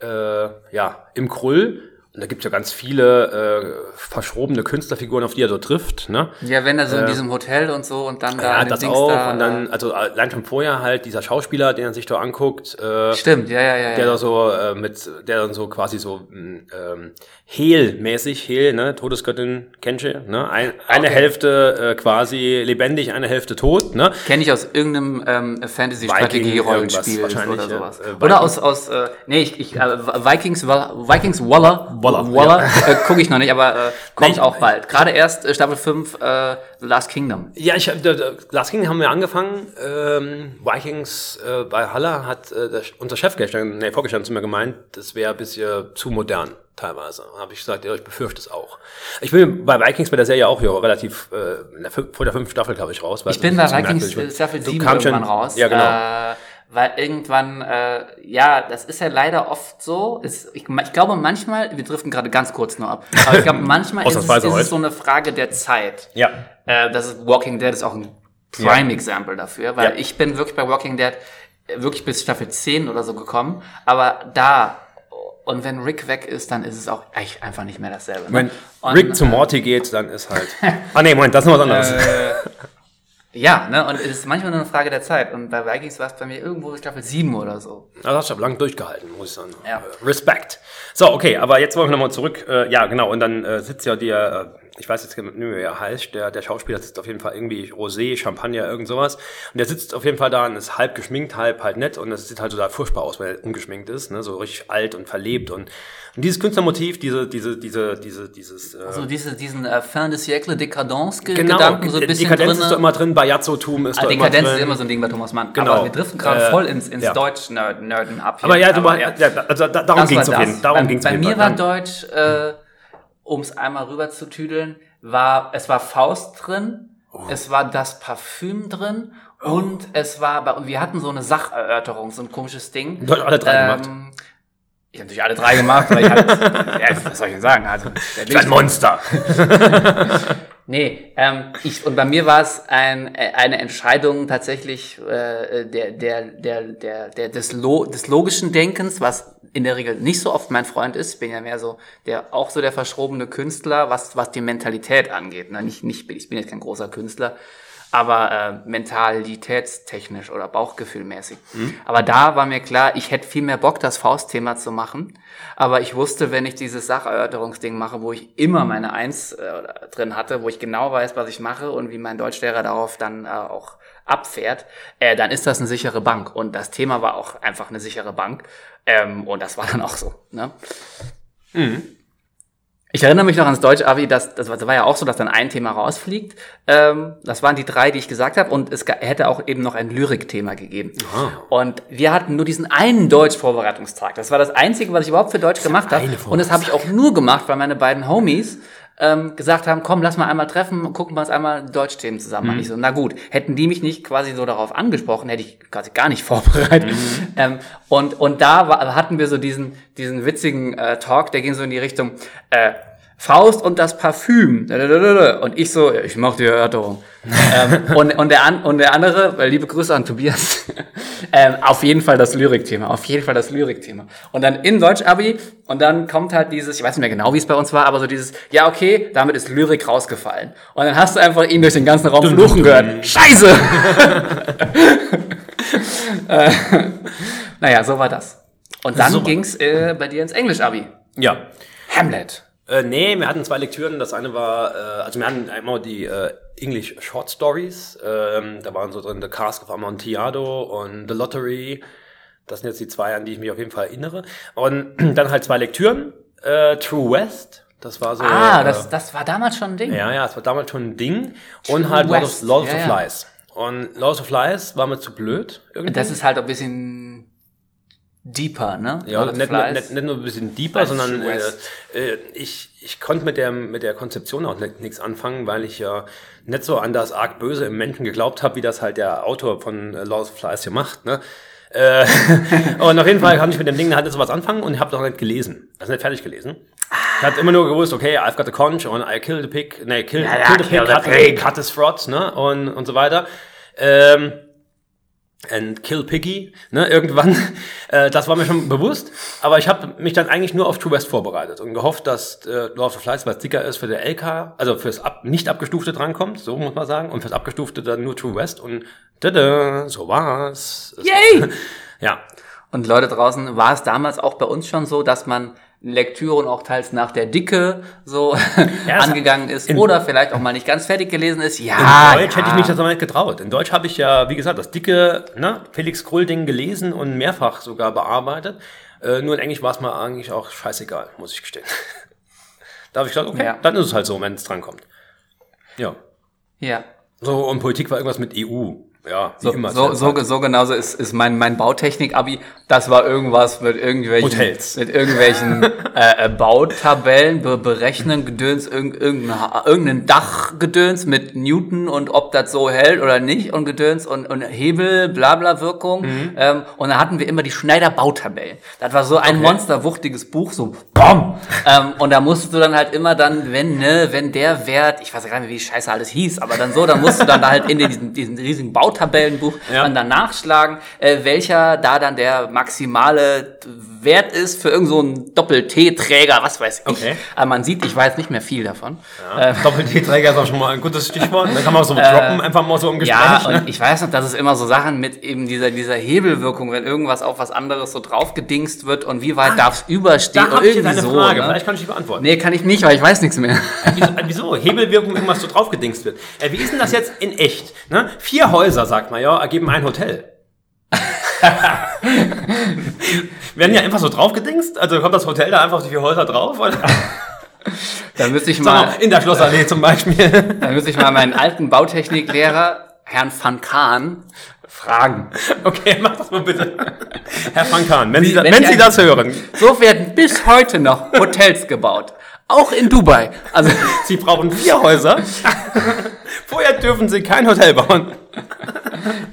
äh, ja, im Krull. Und da gibt's ja ganz viele äh, verschrobene Künstlerfiguren, auf die er so trifft. Ne? Ja, wenn er so in diesem Hotel und so und dann da Ja, das Dings auch. da, und dann, also allein schon vorher halt dieser Schauspieler, den er sich da anguckt, äh, Stimmt, ja, ja, ja. der da so äh, mit, der dann so quasi so mh, ähm, Hel-mäßig, Hel, ne, Todesgöttin, kennst du, ne, Ein, eine Okay. Hälfte äh, quasi lebendig, eine Hälfte tot, ne, Kenne ich aus irgendeinem ähm, Fantasy-Strategie-Rollenspiel oder sowas. äh, äh, oder aus, aus äh, nee, ich, ich, äh, Vikings, Wall- Vikings Waller, Waller, Waller äh, gucke ich noch nicht, aber äh, kommt auch bald. Gerade erst äh, Staffel 5, äh, The Last Kingdom. Ja, ich hab, der, der Last King haben wir angefangen. Ähm, Vikings äh, bei Haller hat äh, der, unser Chef gestern, nee, vorgestern zu mir gemeint, das wäre ein bisschen zu modern teilweise. Habe ich gesagt, ja, ich befürchte es auch. Ich bin bei Vikings bei der Serie auch ja, relativ äh, der, vor der fünften Staffel, glaube ich, raus. weil Ich bin bei Vikings äh, Staffel Du 7 kamst irgendwann schon- raus. Ja, genau. Äh, weil irgendwann, äh, ja, das ist ja leider oft so. Ist, ich, ich glaube manchmal, wir driften gerade ganz kurz nur ab, aber ich glaube <laughs> manchmal ist, es, ist es so eine Frage der Zeit. ja. Äh, das ist Walking Dead ist auch ein Prime Example dafür, weil Ja. ich bin wirklich bei Walking Dead äh, wirklich bis Staffel 10 oder so gekommen, aber da und wenn Rick weg ist, dann ist es auch echt einfach nicht mehr dasselbe. Ne? Wenn und, Rick zu Morty geht, dann ist halt. <laughs> ah nee, Moment, das ist noch was anderes. Ja, ne, und es ist manchmal nur eine Frage der Zeit und bei Vikings war es bei mir irgendwo Staffel 7 oder so. Also hast du lang durchgehalten, muss ich sagen. Ja. Äh, Respekt. So, okay, aber jetzt wollen wir nochmal zurück. Äh, ja, genau, und dann äh, sitzt ja der, äh, ich weiß jetzt nicht mehr, wie er heißt, der, der Schauspieler sitzt auf jeden Fall irgendwie Rosé, Champagner, irgend sowas. Und der sitzt auf jeden Fall da und ist halb geschminkt, halb halt nett und das sieht halt total furchtbar aus, weil er ungeschminkt ist, ne? so richtig alt und verlebt. Und, und dieses Künstlermotiv, diese, diese, diese, diese, dieses... Äh, So diese, diesen äh, Fin de siècle Décadence ge genau, Gedanken so ein bisschen Dekadenz drin. ist doch immer drin, Bajazzo-Tum ist Ah, doch Dekadenz immer ist drin. immer so ein Ding bei Thomas Mann. Genau. Aber wir driften gerade Äh, voll ins, ins ja. Deutsch-Nerden ab. hier. aber ja, du, Aber ja, also da, darum ging es auf jeden Darum bei, ging's bei auf jeden mir war Deutsch, äh, um es einmal rüber zu tüdeln, war, es war Faust drin, Oh. es war das Parfüm drin und es war, wir hatten so eine Sacherörterung, so ein komisches Ding. Alle drei gemacht. Ich habe natürlich alle drei gemacht, weil ich halt, <laughs> ja, was soll ich denn sagen? Also, der Ein Monster. <laughs> Nee, ähm, ich, und bei mir war es ein, äh, eine Entscheidung tatsächlich äh, der, der, der, der, der, des, Lo des logischen Denkens, was in der Regel nicht so oft mein Freund ist. Ich bin ja mehr so der auch so der verschrobene Künstler, was, was die Mentalität angeht. Ne? Nicht, nicht, ich bin jetzt kein großer Künstler, aber äh, mentalitätstechnisch oder bauchgefühlmäßig. Aber da war mir klar, ich hätte viel mehr Bock, das Faustthema zu machen. Aber ich wusste, wenn ich dieses Sacherörterungsding mache, wo ich immer meine Eins äh, drin hatte, wo ich genau weiß, was ich mache und wie mein Deutschlehrer darauf dann äh, auch abfährt, äh, dann ist das eine sichere Bank. Und das Thema war auch einfach eine sichere Bank. Ähm, und das war dann auch so. Ne? Ich erinnere mich noch ans Deutsch-Abi, dass das das war ja auch so, dass dann ein Thema rausfliegt. Ähm, das waren die drei, die ich gesagt habe, und es hätte auch eben noch ein Lyrikthema gegeben. Und wir hatten nur diesen einen Deutsch-Vorbereitungstag. Das war das Einzige, was ich überhaupt für Deutsch gemacht habe. Und das habe ich auch nur gemacht, weil meine beiden Homies ähm, gesagt haben, komm, lass mal einmal treffen, gucken wir uns einmal Deutschthemen zusammen an. Ich so, na gut, hätten die mich nicht quasi so darauf angesprochen, hätte ich quasi gar nicht <laughs> vorbereitet. Ähm, und, und da war, hatten wir so diesen, diesen witzigen äh, Talk, der ging so in die Richtung, äh, Faust und das Parfüm. Und ich so, ich mach die Erörterung. <laughs> ähm, und, und, der an, und der andere, äh, liebe Grüße an Tobias, <laughs> ähm, auf jeden Fall das Lyrikthema, auf jeden Fall das Lyrikthema. Und dann in Deutsch-Abi, und dann kommt halt dieses, ich weiß nicht mehr genau, wie es bei uns war, aber so dieses, ja okay, damit ist Lyrik rausgefallen. Und dann hast du einfach ihn durch den ganzen Raum fluchen gehört. <laughs> Scheiße! äh, naja, so war das. Und dann So ging's äh, bei dir ins Englisch-Abi. Ja. Hamlet. Äh, nee, wir hatten zwei Lektüren. Das eine war, äh, also wir hatten einmal die äh, English Short Stories. Ähm, da waren so drin The Cask of Amontillado und The Lottery. Das sind jetzt die zwei, an die ich mich auf jeden Fall erinnere. Und <clears throat> dann halt zwei Lektüren. Äh, True West. Das war so. Ah, äh, das, das war damals schon ein Ding. ja, ja, es war damals schon ein Ding. Und halt Lord of, West. Lord of Ja, the ja. Flies. Und Lord of Flies war mir zu blöd. Irgendwie. Das ist halt ein bisschen deeper, ne? Ja, nicht, Flies. nicht, nicht nur ein bisschen deeper, Als sondern äh, äh, ich, ich konnte mit der, mit der Konzeption auch nichts anfangen, weil ich ja nicht so an das arg Böse im Menschen geglaubt habe, wie das halt der Autor von äh, Lord of Flies hier macht. Ne? Äh, <laughs> und auf jeden Fall kann ich mit dem Ding halt so was anfangen und ich habe noch nicht gelesen. Also nicht fertig gelesen. Ich habe immer nur gewusst, okay, I've got a conch und I kill the pig, nee, kill, Ja, kill ja, the kill pig, the cut, pig. cut his throat, ne, und, und so weiter. Ähm, and Kill Piggy, ne, irgendwann. <laughs> Äh, das war mir schon bewusst. Aber ich habe mich dann eigentlich nur auf True West vorbereitet und gehofft, dass äh, Lord of Lights, weil es dicker ist, für der LK, also fürs ab, nicht abgestufte drankommt, so muss man sagen, und fürs abgestufte dann nur True West und tada, so war's. Yay! <laughs> ja. Und Leute draußen, war es damals auch bei uns schon so, dass man Lektüren auch teils nach der Dicke so <laughs> Ja, es- angegangen ist oder vielleicht auch mal nicht ganz fertig gelesen ist? Ja, In Deutsch ja. hätte ich mich das aber nicht getraut. In Deutsch habe ich ja, wie gesagt, das dicke ne, Felix Krull-Ding gelesen und mehrfach sogar bearbeitet. Äh, nur in Englisch war es mir eigentlich auch scheißegal, muss ich gestehen. <laughs> da habe ich gedacht, okay, Ja. dann ist es halt so, wenn es drankommt. Ja. Ja. So, und Politik war irgendwas mit EU. Ja, So, immer. so, so, so genauso ist, ist mein, mein Bautechnik-Abi. Das war irgendwas mit irgendwelchen, Hotels. mit irgendwelchen <laughs> äh, äh, Bautabellen, be berechnen, Gedöns, irgend, irgendein, Dachgedöns mit Newton und ob das so hält oder nicht und Gedöns und, und Hebel, Blabla Wirkung. Ähm, und dann hatten wir immer die Schneider Bautabellen. Das war so ein monsterwuchtiges Buch, so BOM! ähm, und da musstest du dann halt immer dann, wenn, ne, wenn der Wert, ich weiß gar nicht mehr, wie scheiße alles hieß, aber dann so, dann musst du dann da halt in diesen, diesen riesigen Bautabellenbuch Ja. dann dann nachschlagen, äh, welcher da dann der maximale Wert ist für irgend so einen Doppel-T-Träger, was weiß ich. Okay. Aber man sieht, ich weiß nicht mehr viel davon. Ja. Doppel-T-Träger ist auch schon mal ein gutes Stichwort. Da kann man auch so <laughs> droppen, einfach mal so im Gespräch. Äh, Ja, ne? und ich weiß noch, dass es immer so Sachen mit eben dieser, dieser Hebelwirkung, wenn irgendwas auf was anderes so draufgedingst wird und wie weit darf es überstehen Da ich jetzt irgendwie eine so. Frage. Ne? Vielleicht kann ich die beantworten. Nee, kann ich nicht, weil ich weiß nichts mehr. Wieso, äh, wieso? Hebelwirkung, irgendwas so draufgedingst wird. Äh, wie ist denn das jetzt in echt? Ne? Vier Häuser, sagt man ja, ergeben ein Hotel. <laughs> Werden ja einfach so draufgedingst? Also kommt das Hotel da einfach auf die vier Häuser drauf? Oder? <laughs> Da müsste ich mal, mal, in der Schlossallee zum Beispiel. <laughs> da müsste ich mal meinen alten Bautechniklehrer, Herrn van Kahn, fragen. Okay, mach das mal bitte. Herr Frank Kahn, wenn, Sie, wenn wenn ich Sie das hören, So werden bis heute noch Hotels gebaut. Auch in Dubai. Also, <laughs> Sie brauchen vier Häuser. Vorher <laughs> dürfen Sie kein Hotel bauen.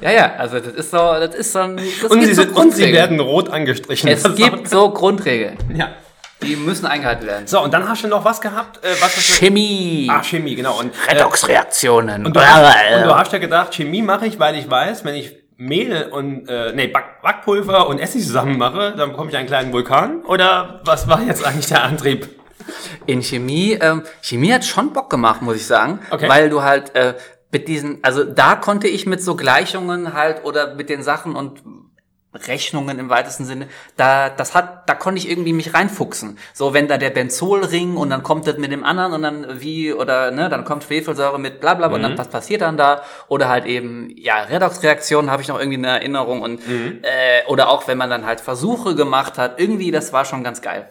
ja, ja, also das ist so, das ist so ein, das Und Sie, so sind, und Sie werden rot angestrichen. Es gibt so Grundregeln. Ja. Die müssen eingehalten werden. So, und dann hast du noch was gehabt? Äh, was ist Chemie. Ah, Chemie, genau. Und, äh, Redoxreaktionen. Und du, hast, und du hast ja gedacht, Chemie mache ich, weil ich weiß, wenn ich Mehl und äh, nee, Back, Backpulver und Essig zusammen mache, dann bekomme ich einen kleinen Vulkan? Oder was war jetzt eigentlich der Antrieb? In Chemie, ähm, Chemie hat schon Bock gemacht, muss ich sagen, Okay. weil du halt äh, mit diesen, also da konnte ich mit so Gleichungen halt oder mit den Sachen und Rechnungen im weitesten Sinne, da das hat, da konnte ich irgendwie mich reinfuchsen. So wenn da der Benzolring und dann kommt das mit dem anderen und dann wie oder ne, dann kommt Schwefelsäure mit bla bla und dann was passiert dann da oder halt eben ja Redoxreaktionen habe ich noch irgendwie eine Erinnerung und äh, oder auch wenn man dann halt Versuche gemacht hat, irgendwie das war schon ganz geil.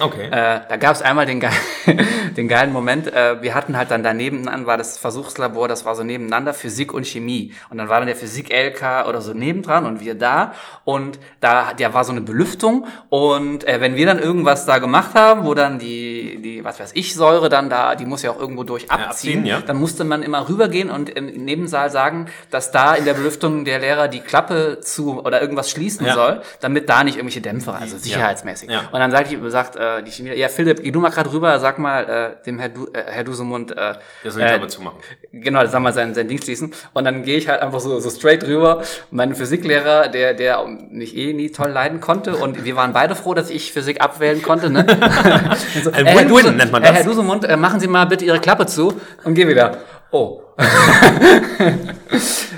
Okay. Äh, da gab es einmal den, geil, <laughs> den geilen Moment. Äh, wir hatten halt dann daneben an war das Versuchslabor, das war so nebeneinander Physik und Chemie und dann war dann der Physik LK oder so nebendran und wir da und da der war so eine Belüftung und äh, wenn wir dann irgendwas da gemacht haben, wo dann die die was weiß ich Säure dann da, die muss ja auch irgendwo durch abziehen, abziehen, ja. dann musste man immer rübergehen und im Nebensaal sagen, dass da in der Belüftung der Lehrer die Klappe zu oder irgendwas schließen Ja. soll, damit da nicht irgendwelche Dämpfer, also sicherheitsmäßig. Ja. Und dann sagt, ich, sagt äh, die Chemie, ja Philipp, geh du mal gerade rüber, sag mal äh, dem Herr, du, äh, Herr Dusemund, äh, Das soll ich äh, aber zumachen. genau, sag mal sein, sein Ding schließen. Und dann gehe ich halt einfach so, so straight rüber. Mein Physiklehrer, der, der mich eh nie toll leiden konnte und wir waren beide froh, dass ich Physik abwählen konnte. Ne? <laughs> <laughs> so, Ein äh, Herr Win-Win Duse- nennt man äh, das. Herr Dusemund, äh, machen Sie mal bitte Ihre Klappe zu und geh wieder. Oh. <laughs>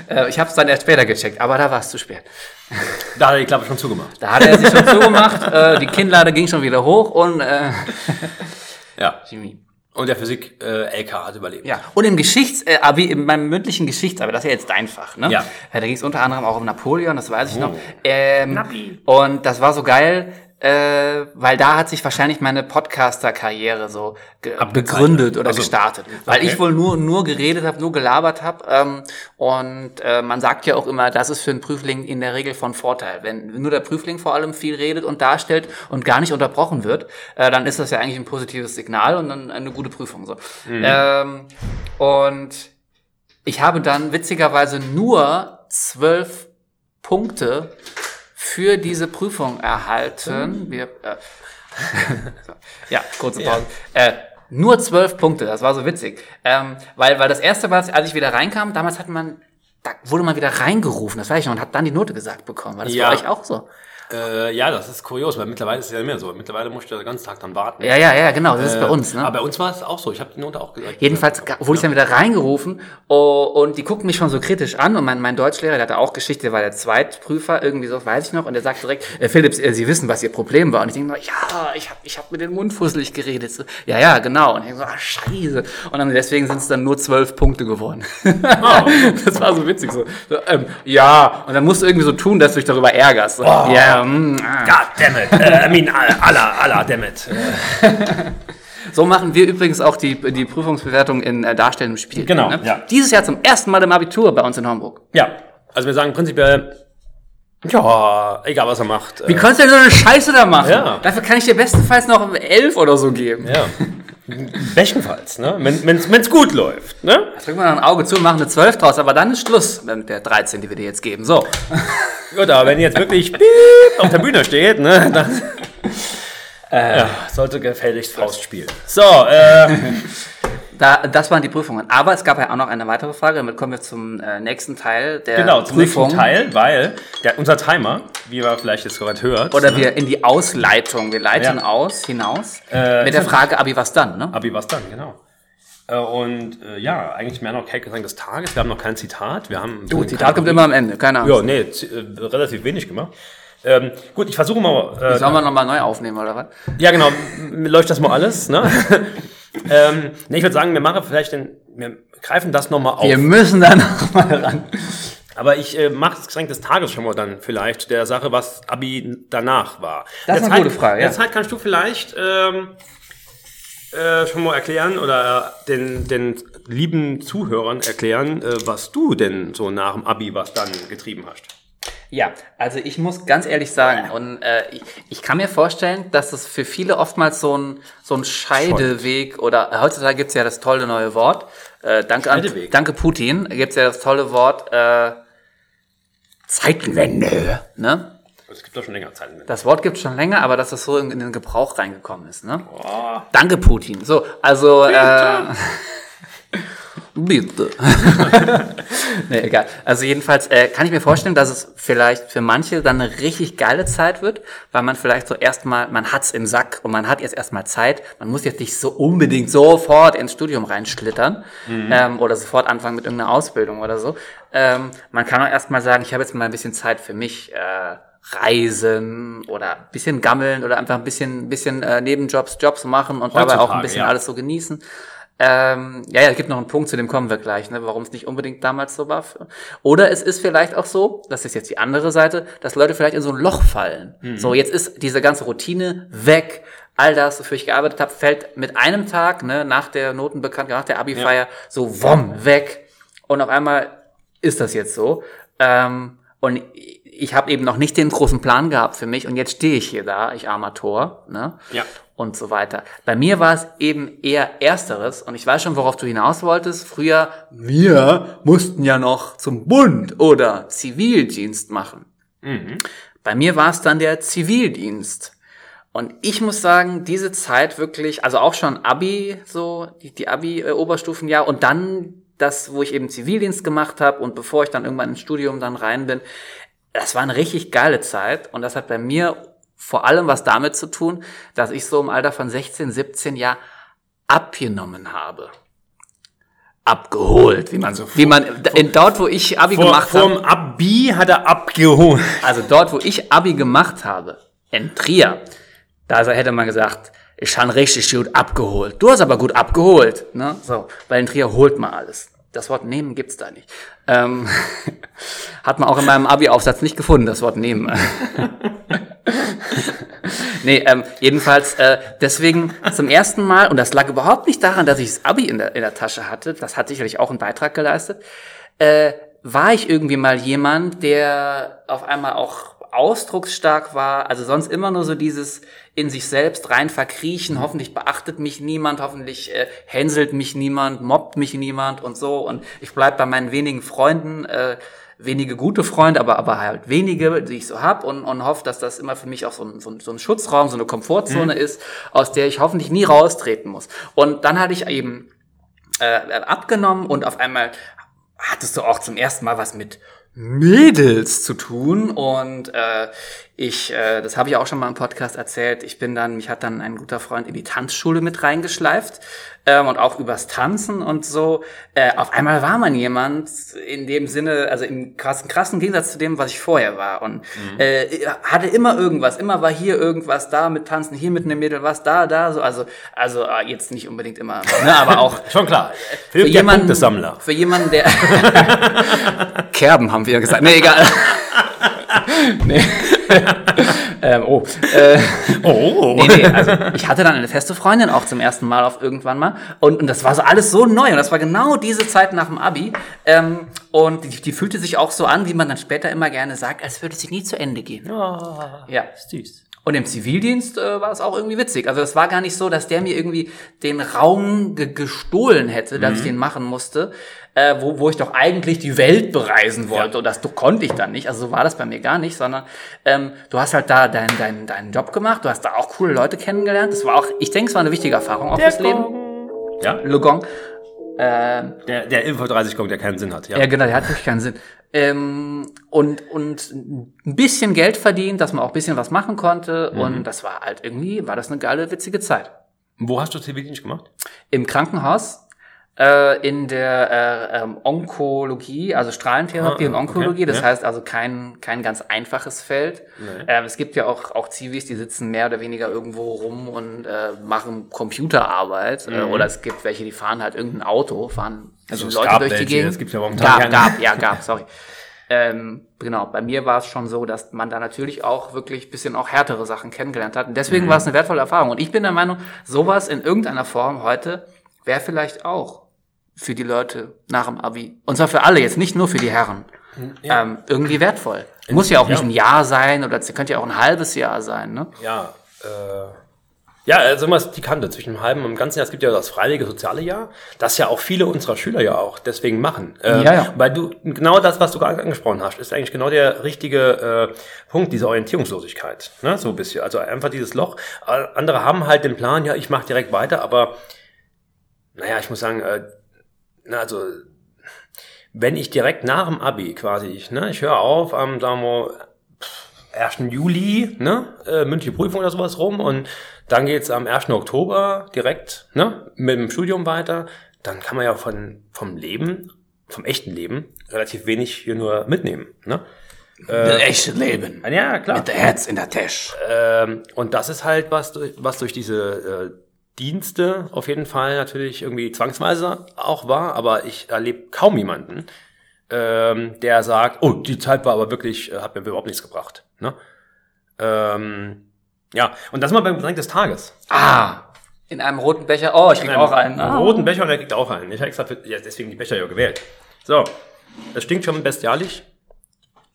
Äh, ich habe es dann erst später gecheckt, aber da war es zu spät. Da hat er die Klappe schon zugemacht. Da hat er sich schon zugemacht, äh, die Kinnlade ging schon wieder hoch und äh, Ja. Chemie. Und der Physik äh, LK hat überlebt. Ja, und im Geschichts, äh, Abi, in meinem mündlichen Geschichtsabi, das ist ja jetzt dein Fach, ne? Ja. da ging es unter anderem auch um Napoleon, das weiß ich Oh. noch. Ähm, Nappi. und das war so geil, äh, weil da hat sich wahrscheinlich meine Podcaster-Karriere so begründet oder Also, gestartet. Weil okay. ich wohl nur, nur geredet habe, nur gelabert habe. Ähm, und äh, man sagt ja auch immer, das ist für einen Prüfling in der Regel von Vorteil. Wenn nur der Prüfling vor allem viel redet und darstellt und gar nicht unterbrochen wird, äh, dann ist das ja eigentlich ein positives Signal und dann eine gute Prüfung. So. Ähm, und ich habe dann witzigerweise nur zwölf Punkte für diese Prüfung erhalten. Wir, äh. <laughs> Ja, kurze Pause. Äh, nur zwölf Punkte, das war so witzig. Ähm, weil, weil das erste war, als ich wieder reinkam, damals hat man da wurde man wieder reingerufen, das weiß ich noch, und hat dann die Note gesagt bekommen. War das Ja. bei euch auch so? Äh, ja, das ist kurios, weil mittlerweile ist es ja nicht mehr so. Mittlerweile musst du den ganzen Tag dann warten. Ja, ja, ja, genau, das ist bei uns. Ne? Aber bei uns war es auch so. Ich habe die Note auch gesagt. Jedenfalls ga- wurde ich dann wieder reingerufen oh, und die guckten mich schon so kritisch an und mein, mein Deutschlehrer, der hatte auch Geschichte, der war der Zweitprüfer, irgendwie so, weiß ich noch, und der sagt direkt, äh, Philips, äh, Sie wissen, was Ihr Problem war. Und ich denke mir, ja, ich habe ich hab mit dem Mund fusselig geredet. So, ja, ja, genau. Und ich denke so, ah, scheiße. Und dann deswegen sind es dann nur zwölf Punkte geworden. <laughs> das war so witzig. So, so ähm, ja, und dann musst du irgendwie so tun, dass du dich darüber ärgerst. So, Ja, mm, ah. God damn it. Äh, I mean, Allah, Allah, damn it. <laughs> So machen wir übrigens auch die, die Prüfungsbewertung in äh, darstellendem Spiel. Genau, ne? ja. Dieses Jahr zum ersten Mal im Abitur bei uns in Homburg. ja, also wir sagen prinzipiell, ja, egal was er macht. Wie Äh, kannst du denn so eine Scheiße da machen? Ja. Dafür kann ich dir bestenfalls noch elf oder so geben. ja. <laughs> Bestenfalls, ne? Wenn wenn's, wenn's gut läuft, ne? Drücken wir ein Auge zu und machen eine 12 draus, aber dann ist Schluss mit der 13, die wir dir jetzt geben. So. <laughs> Gut, aber wenn jetzt wirklich piep auf der Bühne steht, ne, dann ja, sollte gefälligst Faust spielen. So, äh, <laughs> Da, das waren die Prüfungen. Aber es gab ja auch noch eine weitere Frage. Damit kommen wir zum äh, nächsten Teil der genau, zum Prüfung. nächsten Teil, weil der, unser Timer, wie man vielleicht jetzt gerade hört, Oder ne, wir in die Ausleitung. Wir leiten Ja. aus, hinaus. Äh, mit der Frage, Abi, was dann? Ne? Abi was dann, genau. Äh, Und äh, ja, eigentlich mehr noch kein Gesang des Tages. Wir haben noch kein Zitat. Wir haben Du, Zitat kommt immer am Ende. Keine Ahnung. Ja, nee, äh, relativ wenig gemacht. Ähm, gut, ich versuche mal. Äh, Sollen wir nochmal neu aufnehmen, oder was? Ja, genau. Läuft das mal alles, ne? <laughs> ähm, nee, ich würde sagen, wir machen vielleicht den, wir greifen das nochmal auf. Wir müssen da nochmal ran. Aber ich äh, mache das Geschenk des Tages schon mal dann vielleicht der Sache, was Abi danach war. Das ist eine gute Frage, ja. Derzeit kannst du vielleicht ähm, äh, schon mal erklären oder den, den lieben Zuhörern erklären, äh, was du denn so nach dem Abi was dann getrieben hast. Ja, also ich muss ganz ehrlich sagen, und äh, ich, ich kann mir vorstellen, dass es für viele oftmals so ein, so ein Scheideweg oder äh, heutzutage gibt's ja das tolle neue Wort, äh, danke, an, danke Putin, gibt's ja das tolle Wort äh, Zeitenwende. Ne? Es gibt doch schon länger Zeit. Das Wort gibt's schon länger, aber dass das so in, in den Gebrauch reingekommen ist. Ne? Danke Putin. So, also äh, <laughs> Bitte. <laughs> nee, egal. Also jedenfalls äh, kann ich mir vorstellen, dass es vielleicht für manche dann eine richtig geile Zeit wird, weil man vielleicht so erstmal, man hat's im Sack und man hat jetzt erstmal Zeit. Man muss jetzt nicht so unbedingt sofort ins Studium reinschlittern ähm, oder sofort anfangen mit irgendeiner Ausbildung oder so. Ähm, man kann auch erstmal sagen, ich habe jetzt mal ein bisschen Zeit für mich. Äh, Reisen oder ein bisschen gammeln oder einfach ein bisschen, bisschen äh, Nebenjobs, Jobs machen und dabei auch ein Heutzutage, bisschen ja. alles so genießen. Ähm, ja, ja, es gibt noch einen Punkt, zu dem kommen wir gleich, ne, warum es nicht unbedingt damals so war. Oder es ist vielleicht auch so, das ist jetzt die andere Seite, dass Leute vielleicht in so ein Loch fallen. So, jetzt ist diese ganze Routine weg. All das, wofür ich gearbeitet habe, fällt mit einem Tag, ne, nach der Notenbekannt, nach der Abi-Feier, so wumm, weg. Und auf einmal ist das jetzt so. Ähm, und ich habe eben noch nicht den großen Plan gehabt für mich und jetzt stehe ich hier da, ich armer Tor, ne? Ja. Und so weiter. Bei mir war es eben eher Ersteres und ich weiß schon, worauf du hinaus wolltest. Früher, wir mussten ja noch zum Bund oder Zivildienst machen. Bei mir war es dann der Zivildienst. Und ich muss sagen, diese Zeit wirklich, also auch schon Abi, so die, die Abi-Oberstufenjahr und dann das, wo ich eben Zivildienst gemacht habe und bevor ich dann irgendwann ins Studium dann rein bin, das war eine richtig geile Zeit und das hat bei mir vor allem was damit zu tun, dass ich so im Alter von 16, 17 Jahr abgenommen habe. Abgeholt, wie man so, wie man, in, dort, wo ich Abi Vor, gemacht habe. vorm Abi hat er abgeholt. Also dort, wo ich Abi gemacht habe, in Trier, da hätte man gesagt, ich habe richtig gut abgeholt. Du hast aber gut abgeholt. Ne? So, weil in Trier holt man alles. Das Wort nehmen gibt's da nicht. Ähm, <laughs> hat man auch in meinem Abi-Aufsatz nicht gefunden, das Wort nehmen. <laughs> nee, ähm, jedenfalls äh, deswegen zum ersten Mal, und das lag überhaupt nicht daran, dass ich das Abi in der, in der Tasche hatte, das hat sicherlich auch einen Beitrag geleistet, äh, war ich irgendwie mal jemand, der auf einmal auch ausdrucksstark war, also sonst immer nur so dieses in sich selbst rein verkriechen, hoffentlich beachtet mich niemand, hoffentlich äh, hänselt mich niemand, mobbt mich niemand und so. Und ich bleib bei meinen wenigen Freunden, äh, wenige gute Freunde, aber, aber halt wenige, die ich so hab und, und hoffe, dass das immer für mich auch so ein, so ein, so ein Schutzraum, so eine Komfortzone ist, aus der ich hoffentlich nie raustreten muss. Und dann hatte ich eben äh, abgenommen und auf einmal hattest du auch zum ersten Mal was mit Mädels zu tun. Und äh, ich, äh, das habe ich auch schon mal im Podcast erzählt, ich bin dann, mich hat dann ein guter Freund in die Tanzschule mit reingeschleift ähm, und auch übers Tanzen und so. Äh, auf einmal war man jemand in dem Sinne, also im krassen, krassen Gegensatz zu dem, was ich vorher war und mhm. äh, hatte immer irgendwas, immer war hier irgendwas da mit Tanzen, hier mit einem Mädel was, da, da, so, also, also äh, jetzt nicht unbedingt immer, <laughs> ne, aber auch. Schon klar. Für jemanden, für jemanden, der <laughs> Kerben haben wir gesagt. Nee, egal. <laughs> nee. Ähm, oh. Äh, oh. Nee, nee, also ich hatte dann eine feste Freundin auch zum ersten Mal auf irgendwann mal. Und, und das war so alles so neu. Und das war genau diese Zeit nach dem Abi. Ähm, und die, die fühlte sich auch so an, wie man dann später immer gerne sagt, als würde sie nie zu Ende gehen. Oh, ja. Süß. Und im Zivildienst äh, war es auch irgendwie witzig. Also es war gar nicht so, dass der mir irgendwie den Raum ge gestohlen hätte, dass mhm. ich den machen musste, äh, wo, wo ich doch eigentlich die Welt bereisen wollte. Ja. Und das konnte ich dann nicht. Also so war das bei mir gar nicht, sondern ähm, du hast halt da deinen dein, deinen Job gemacht, du hast da auch coole Leute kennengelernt. Das war auch, ich denke, es war eine wichtige Erfahrung auch fürs Leben. Ja. Le Gong. Äh, der, der Info 30 Gong, der keinen Sinn hat, ja. Ja, genau, der hat wirklich keinen Sinn. Ähm, und, und ein bisschen Geld verdient, dass man auch ein bisschen was machen konnte. Mhm. Und das war halt irgendwie, war das eine geile, witzige Zeit. Wo hast du Zivildienst gemacht? Im Krankenhaus äh, in der äh, ähm, Onkologie, also Strahlentherapie ah, und Onkologie. Okay, das ja. heißt also kein, kein ganz einfaches Feld. Nee. Ähm, es gibt ja auch, auch Zivis, die sitzen mehr oder weniger irgendwo rum und äh, machen Computerarbeit. Äh, mhm. Oder es gibt welche, die fahren halt irgendein Auto, fahren also Leute durch die Gegend. Es gibt ja momentan gab, gab, ja, gab, sorry. Ähm, genau, bei mir war es schon so, dass man da natürlich auch wirklich bisschen auch härtere Sachen kennengelernt hat. Und deswegen mhm. war es eine wertvolle Erfahrung. Und ich bin der Meinung, sowas in irgendeiner Form heute wäre vielleicht auch für die Leute nach dem Abi. Und zwar für alle, jetzt nicht nur für die Herren. Ja. Ähm, irgendwie wertvoll. Muss ja auch nicht ein Jahr sein oder es könnte ja auch ein halbes Jahr sein, ne? Ja, äh, ja, also immer die Kante zwischen dem halben und dem ganzen Jahr. Es gibt ja das freiwillige soziale Jahr, das ja auch viele unserer Schüler ja auch deswegen machen. Äh, ja, ja. Weil du, genau das, was du gerade angesprochen hast, ist eigentlich genau der richtige äh, Punkt, diese Orientierungslosigkeit. Ne? So ein bisschen. Also einfach dieses Loch. Andere haben halt den Plan, ja, ich mache direkt weiter, aber naja, ich muss sagen, äh, also wenn ich direkt nach dem Abi quasi, ich, ne, ich höre auf am, sagen wir, 1. Juli, ne, äh, mündliche Prüfung oder sowas rum und dann geht's am 1. Oktober direkt, ne, mit dem Studium weiter, dann kann man ja von, vom Leben, vom echten Leben, relativ wenig hier nur mitnehmen, ne. Äh, das echte Leben. Ja, klar. Mit der Herz in der Tasche. Ähm, und das ist halt was, was durch diese äh, Dienste auf jeden Fall natürlich irgendwie zwangsweise auch war, aber ich erlebe kaum jemanden, ähm, der sagt, oh, die Zeit war aber wirklich, äh, hat mir überhaupt nichts gebracht. Ne? Ähm, ja, und das mal beim Getränk des Tages. Ah, in einem roten Becher. Oh, ich krieg auch einen. Ah. roten Becher und er kriegt auch einen. Ich habe extra für, ja, deswegen die Becher ja gewählt. So, das stinkt schon bestialisch.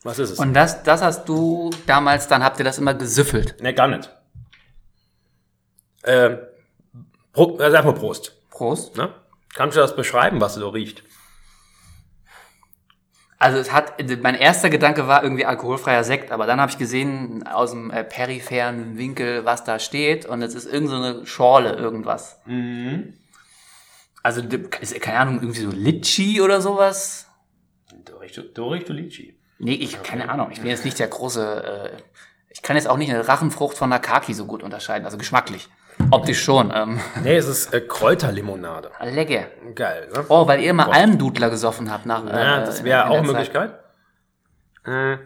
Was ist es? Und das, das hast du damals, dann habt ihr das immer gesüffelt? Ne, gar nicht. Ähm, Pro, äh, sag mal Prost. Prost. Ne? Kannst du das beschreiben, was so riecht? Also es hat, mein erster Gedanke war irgendwie alkoholfreier Sekt, aber dann habe ich gesehen aus dem äh, peripheren Winkel, was da steht und es ist irgendeine so Schorle, irgendwas. Mhm. Also ist, keine Ahnung, irgendwie so Litchi oder sowas. Dorito Litchi. Nee, ich, okay. keine Ahnung, ich bin jetzt nicht der große, äh, ich kann jetzt auch nicht eine Rachenfrucht von einer Kaki so gut unterscheiden, also geschmacklich. Optisch schon. Ähm. Nee, es ist äh, Kräuterlimonade. Lecker. Geil, ne? Oh, weil ihr mal Boah. Almdudler gesoffen habt nach. Ja, äh, das wäre auch eine Möglichkeit. Äh.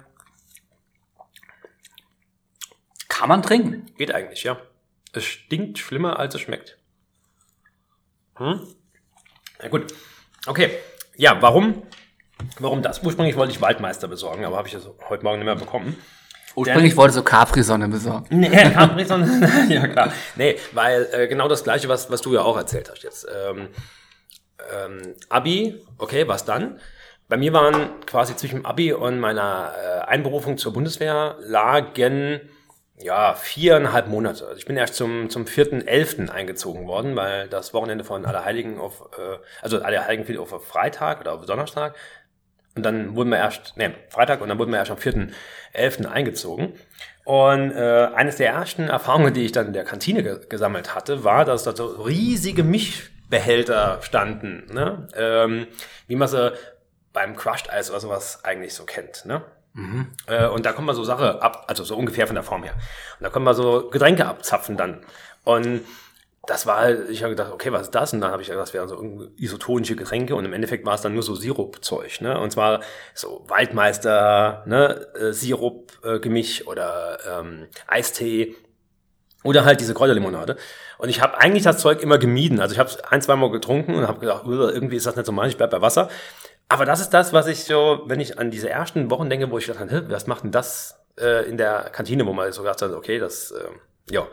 Kann man trinken. Geht eigentlich, ja. Es stinkt schlimmer, als es schmeckt. Hm? Na gut. Okay. Ja, warum? Warum das? Ursprünglich wollte ich Waldmeister besorgen, aber habe ich das heute Morgen nicht mehr bekommen. Ursprünglich wollte so Capri-Sonne besorgen. <laughs> Nee, Capri-Sonne, <laughs> ja klar. Nee, weil äh, genau das Gleiche, was, was du ja auch erzählt hast jetzt. Ähm, ähm, Abi, okay, was dann? Bei mir waren quasi zwischen Abi und meiner äh, Einberufung zur Bundeswehr lagen ja viereinhalb Monate. Also ich bin erst zum zum vierten elften eingezogen worden, weil das Wochenende von Allerheiligen auf äh, also Allerheiligen fiel auf Freitag oder auf Donnerstag und dann wurden wir erst, nee, Freitag und dann wurden wir erst am 4.11. eingezogen. Und äh, eines der ersten Erfahrungen, die ich dann in der Kantine ge gesammelt hatte, war, dass da so riesige Mischbehälter standen, ne? ähm, wie man sie beim Crushed Eis oder sowas eigentlich so kennt. Ne? Äh, und da kommt man so Sache ab, also so ungefähr von der Form her. Und da kommt man so Getränke abzapfen dann. Und das war halt, ich habe gedacht, okay, was ist das? Und dann habe ich gedacht, das wären so isotonische Getränke und im Endeffekt war es dann nur so Sirupzeug, ne? Und zwar so Waldmeister, ne, äh, Sirup, äh, oder ähm, Eistee oder halt diese Kräuterlimonade. Und ich habe eigentlich das Zeug immer gemieden. Also ich habe es ein, zwei Mal getrunken und habe gedacht, "Ugh, irgendwie ist das nicht so meins, ich bleib bei Wasser. Aber das ist das, was ich so, wenn ich an diese ersten Wochen denke, wo ich dachte, "Hä, was macht denn das äh, in der Kantine, wo man so gedacht hat, okay, das, äh, ja,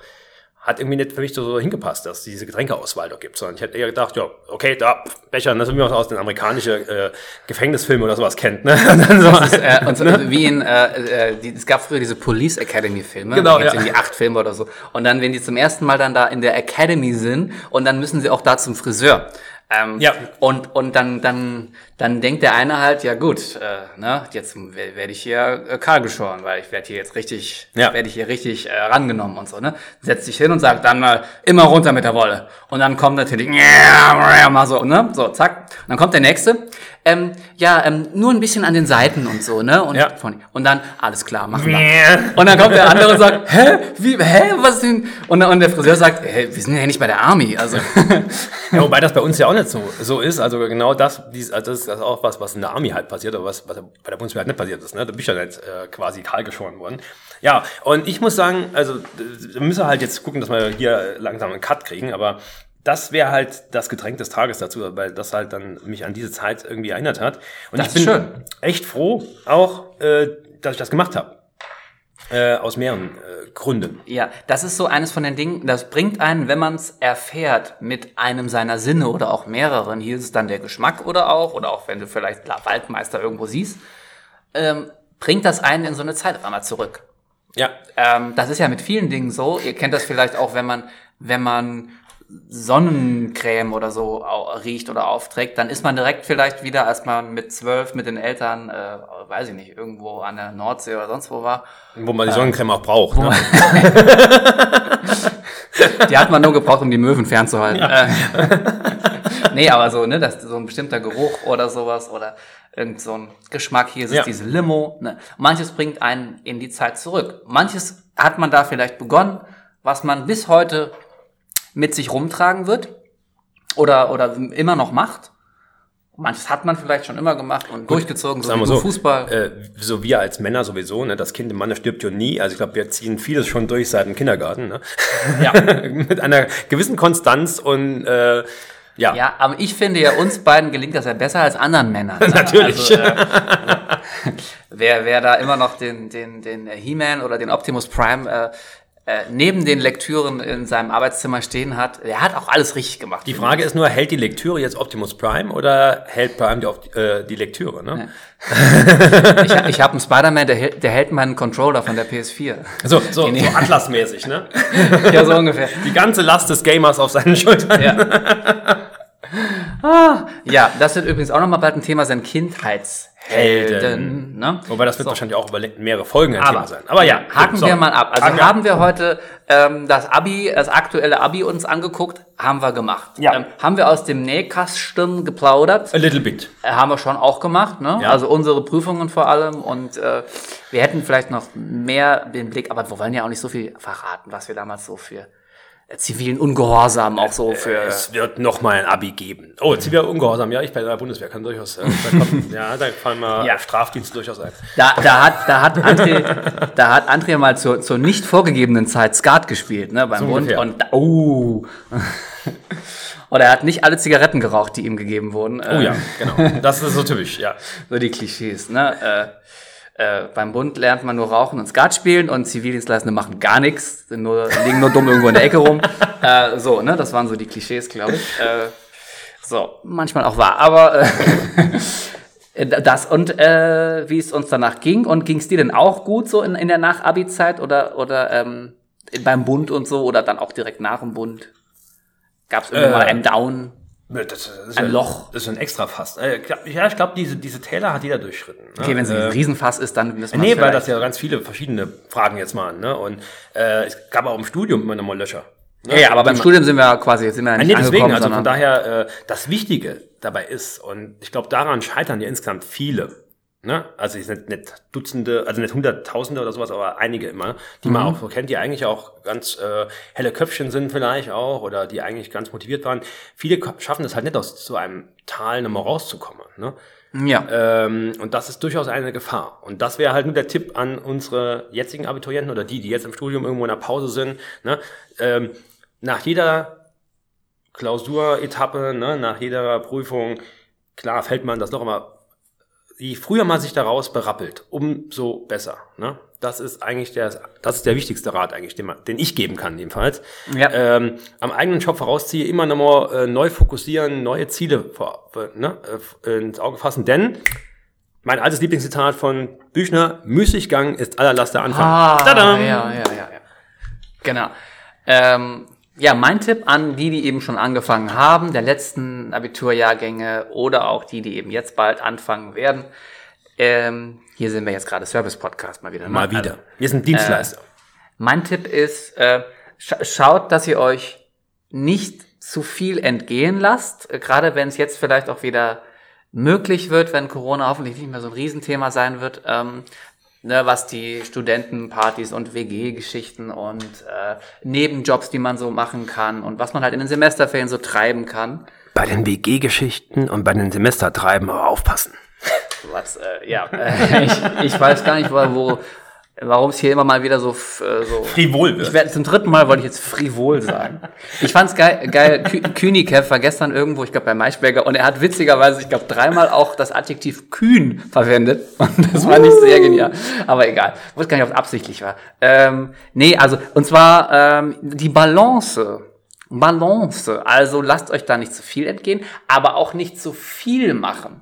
hat irgendwie nicht für mich so, hingepasst, dass es diese Getränkeauswahl da gibt, sondern ich hätte eher gedacht, ja, okay, da, Becher, das ist wie man aus den amerikanischen äh, Gefängnisfilmen oder sowas kennt, ne? Und <laughs> dann so, Äh, und so, wie in, äh, äh, die, es gab früher diese Police Academy Filme. Genau, ja. irgendwie acht Filme oder so. Und dann, wenn die zum ersten Mal dann da in der Academy sind und dann müssen sie auch da zum Friseur. Ähm, Ja. Und, und dann, dann, dann denkt der eine halt, ja gut, äh, ne, jetzt wer- werde ich hier äh, kahl geschoren, weil ich werde hier jetzt richtig, Ja. werde ich hier richtig äh, rangenommen und so, ne? Setzt sich hin und sagt dann mal immer runter mit der Wolle. Und dann kommt natürlich, <laughs> mal so, ne? So, zack. Und dann kommt der nächste. Ähm, ja, ähm, nur ein bisschen an den Seiten und so, ne? Und, Ja. von, und dann, alles klar, machen wir. <laughs> Und dann kommt der andere und sagt, <laughs> hä? Wie, hä? Was denn? Und, und der Friseur sagt, hä, wir sind ja nicht bei der Army. Also, Ja, wobei das bei uns ja auch nicht so, so ist. Also genau das, dies, also das ist das ist auch was, was in der Army halt passiert, aber was, was bei der Bundeswehr halt nicht passiert ist. Ne? Da bin ich ja nicht äh, quasi kahl geschoren worden. Ja, und ich muss sagen, also wir müssen halt jetzt gucken, dass wir hier langsam einen Cut kriegen, aber das wäre halt das Getränk des Tages dazu, weil das halt dann mich an diese Zeit irgendwie erinnert hat. Und Das ich bin echt froh auch, äh, dass ich das gemacht habe. Äh, aus mehreren äh, Gründen. Ja, das ist so eines von den Dingen, das bringt einen, wenn man es erfährt, mit einem seiner Sinne oder auch mehreren, hier ist es dann der Geschmack oder auch, oder auch wenn du vielleicht La Waldmeister irgendwo siehst, ähm, bringt das einen in so eine Zeit auf einmal zurück. Ja, Ähm, das ist ja mit vielen Dingen so. Ihr kennt das vielleicht auch, wenn man, wenn man Sonnencreme oder so riecht oder aufträgt, dann ist man direkt vielleicht wieder, als man mit zwölf mit den Eltern, äh, weiß ich nicht, irgendwo an der Nordsee oder sonst wo war, wo man die Sonnencreme auch braucht. Ne? <laughs> Die hat man nur gebraucht, um die Möwen fernzuhalten. Äh, <laughs> nee, aber so, ne, das, so ein bestimmter Geruch oder sowas oder irgend so ein Geschmack. Hier ist es Ja. diese Limo. Ne. Manches bringt einen in die Zeit zurück. Manches hat man da vielleicht begonnen, was man bis heute mit sich rumtragen wird oder, oder immer noch macht. Manches hat man vielleicht schon immer gemacht und durchgezogen, so wie so, Fußball. Äh, so wir als Männer sowieso, ne? Das Kind im Manne stirbt ja nie. Also ich glaube, wir ziehen vieles schon durch seit dem Kindergarten, ne? Ja. <laughs> Mit einer gewissen Konstanz und äh, ja. Ja, aber ich finde ja, uns beiden gelingt das ja besser als anderen Männern. ne? <laughs> Natürlich. Also, äh, wer, wer da immer noch den, den, den He-Man oder den Optimus Prime äh, äh, neben den Lektüren in seinem Arbeitszimmer stehen hat, der hat auch alles richtig gemacht. Die Frage ist nur, hält die Lektüre jetzt Optimus Prime oder hält Prime die, äh, die Lektüre, ne? <laughs> Ich, ich habe einen Spider-Man, der, hält- der hält meinen Controller von der PS4. So, so, so <laughs> Atlas-mäßig, ne? ja, so ungefähr. Die ganze Last des Gamers auf seinen Schultern. Ja. ah, ja, das wird übrigens auch nochmal bald ein Thema sein, Kindheitshelden. Ne? Wobei das wird wahrscheinlich auch über mehrere Folgen ein Aber, Thema sein. Aber ja, haken so. wir mal ab. Also Haken haben wir heute ähm, das Abi, das aktuelle Abi uns angeguckt, haben wir gemacht. Ja. Ähm, haben wir aus dem Nähkasten geplaudert, A little bit. äh, haben wir schon auch gemacht. Ne? Ja. Also unsere Prüfungen vor allem und äh, wir hätten vielleicht noch mehr den Blick, aber wir wollen ja auch nicht so viel verraten, was wir damals so für zivilen Ungehorsam auch so für. Es wird noch mal ein Abi geben. Oh, ziviler Ungehorsam. Ja, ich bei der Bundeswehr kann durchaus. Äh, da kommt, <laughs> ja, da fallen mal Ja. Strafdienst durchaus ein. Da, da hat, da hat André, da hat André mal zur, zur nicht vorgegebenen Zeit Skat gespielt, ne, beim So Bund. ungefähr. Und, oh. <laughs> Und er hat nicht alle Zigaretten geraucht, die ihm gegeben wurden. Oh ja, genau. Das ist so typisch, ja. <laughs> So die Klischees, ne. Äh, äh, beim Bund lernt man nur rauchen und Skat spielen und Zivildienstleistende machen gar nichts, sind nur, liegen nur dumm irgendwo in der Ecke rum. <laughs> Äh, so, ne, das waren so die Klischees, glaube ich. Äh, so, manchmal auch wahr, aber äh, <laughs> Äh, Das und äh, wie es uns danach ging und ging es dir denn auch gut so in, in der Nach-Abi-Zeit oder oder ähm, beim Bund und so oder dann auch direkt nach dem Bund? Gab es irgendwann Äh, mal einen Down? Das, ist Ein ja- Loch. Das ist ein extra Fass. Äh, Ja, ich glaube, diese, diese Täler hat jeder durchschritten. Ne? Okay, wenn es ein Äh, Riesenfass ist, dann müssen wir Nee, weil das ja ganz viele verschiedene Fragen jetzt waren. Ne? Und äh, es gab auch im Studium immer noch mal Löcher. Ne? ja, ja, aber beim Studium sind wir quasi sind wir ja nicht Nee, deswegen, also von daher, äh, das Wichtige dabei ist. Und ich glaube, daran scheitern ja insgesamt viele. Ne? Also es sind nicht Dutzende, also nicht Hunderttausende oder sowas, aber einige immer, die man auch so kennt, die eigentlich auch ganz äh, helle Köpfchen sind vielleicht auch oder die eigentlich ganz motiviert waren. Viele schaffen es halt nicht aus so einem Tal nochmal rauszukommen. Ne? Ja. Ähm, und das ist durchaus eine Gefahr. Und das wäre halt nur der Tipp an unsere jetzigen Abiturienten oder die, die jetzt im Studium irgendwo in der Pause sind. Ne? Ähm, nach jeder Klausuretappe, ne, nach jeder Prüfung, klar fällt man das noch immer, je früher man sich daraus berappelt, umso besser. Ne? Das ist eigentlich der, das ist der wichtigste Rat eigentlich, den, man, den ich geben kann, jedenfalls. Ja. Ähm, am eigenen Job vorausziehe, immer nochmal äh, neu fokussieren, neue Ziele vor, ne, äh, ins Auge fassen, denn mein altes Lieblingszitat von Büchner, Müßiggang ist aller Last der Anfang. Ah, Tadam! ja, ja, ja, ja. Genau. Ähm, ja, mein Tipp an die, die eben schon angefangen haben, der letzten Abiturjahrgänge oder auch die, die eben jetzt bald anfangen werden. Ähm, hier sind wir jetzt gerade Service-Podcast mal wieder. ne? Mal wieder. Wir sind Dienstleister. Mein Tipp ist, äh, scha schaut, dass ihr euch nicht zu viel entgehen lasst, äh, gerade wenn es jetzt vielleicht auch wieder möglich wird, wenn Corona hoffentlich nicht mehr so ein Riesenthema sein wird, ähm, ne, was die Studentenpartys und WG-Geschichten und äh, Nebenjobs, die man so machen kann und was man halt in den Semesterferien so treiben kann. bei den WG-Geschichten und bei den Semestertreiben aber aufpassen. <laughs> Was, äh, ja, äh, <laughs> ich, ich weiß gar nicht, wo, wo warum es hier immer mal wieder so, äh, so Frivol wird. Ich werde zum dritten Mal wollte ich jetzt frivol sagen. Ich fand's geil, geil. Kü Kühnikev war gestern irgendwo, ich glaube bei Maischberger, und er hat witzigerweise, ich glaube dreimal auch das Adjektiv kühn verwendet. <laughs> Und das fand ich sehr genial. Aber egal. Ich wusste gar nicht, ob es absichtlich war. Ähm, nee, also, und zwar ähm, die Balance. Balance. Also lasst euch da nicht zu viel entgehen, aber auch nicht zu viel machen.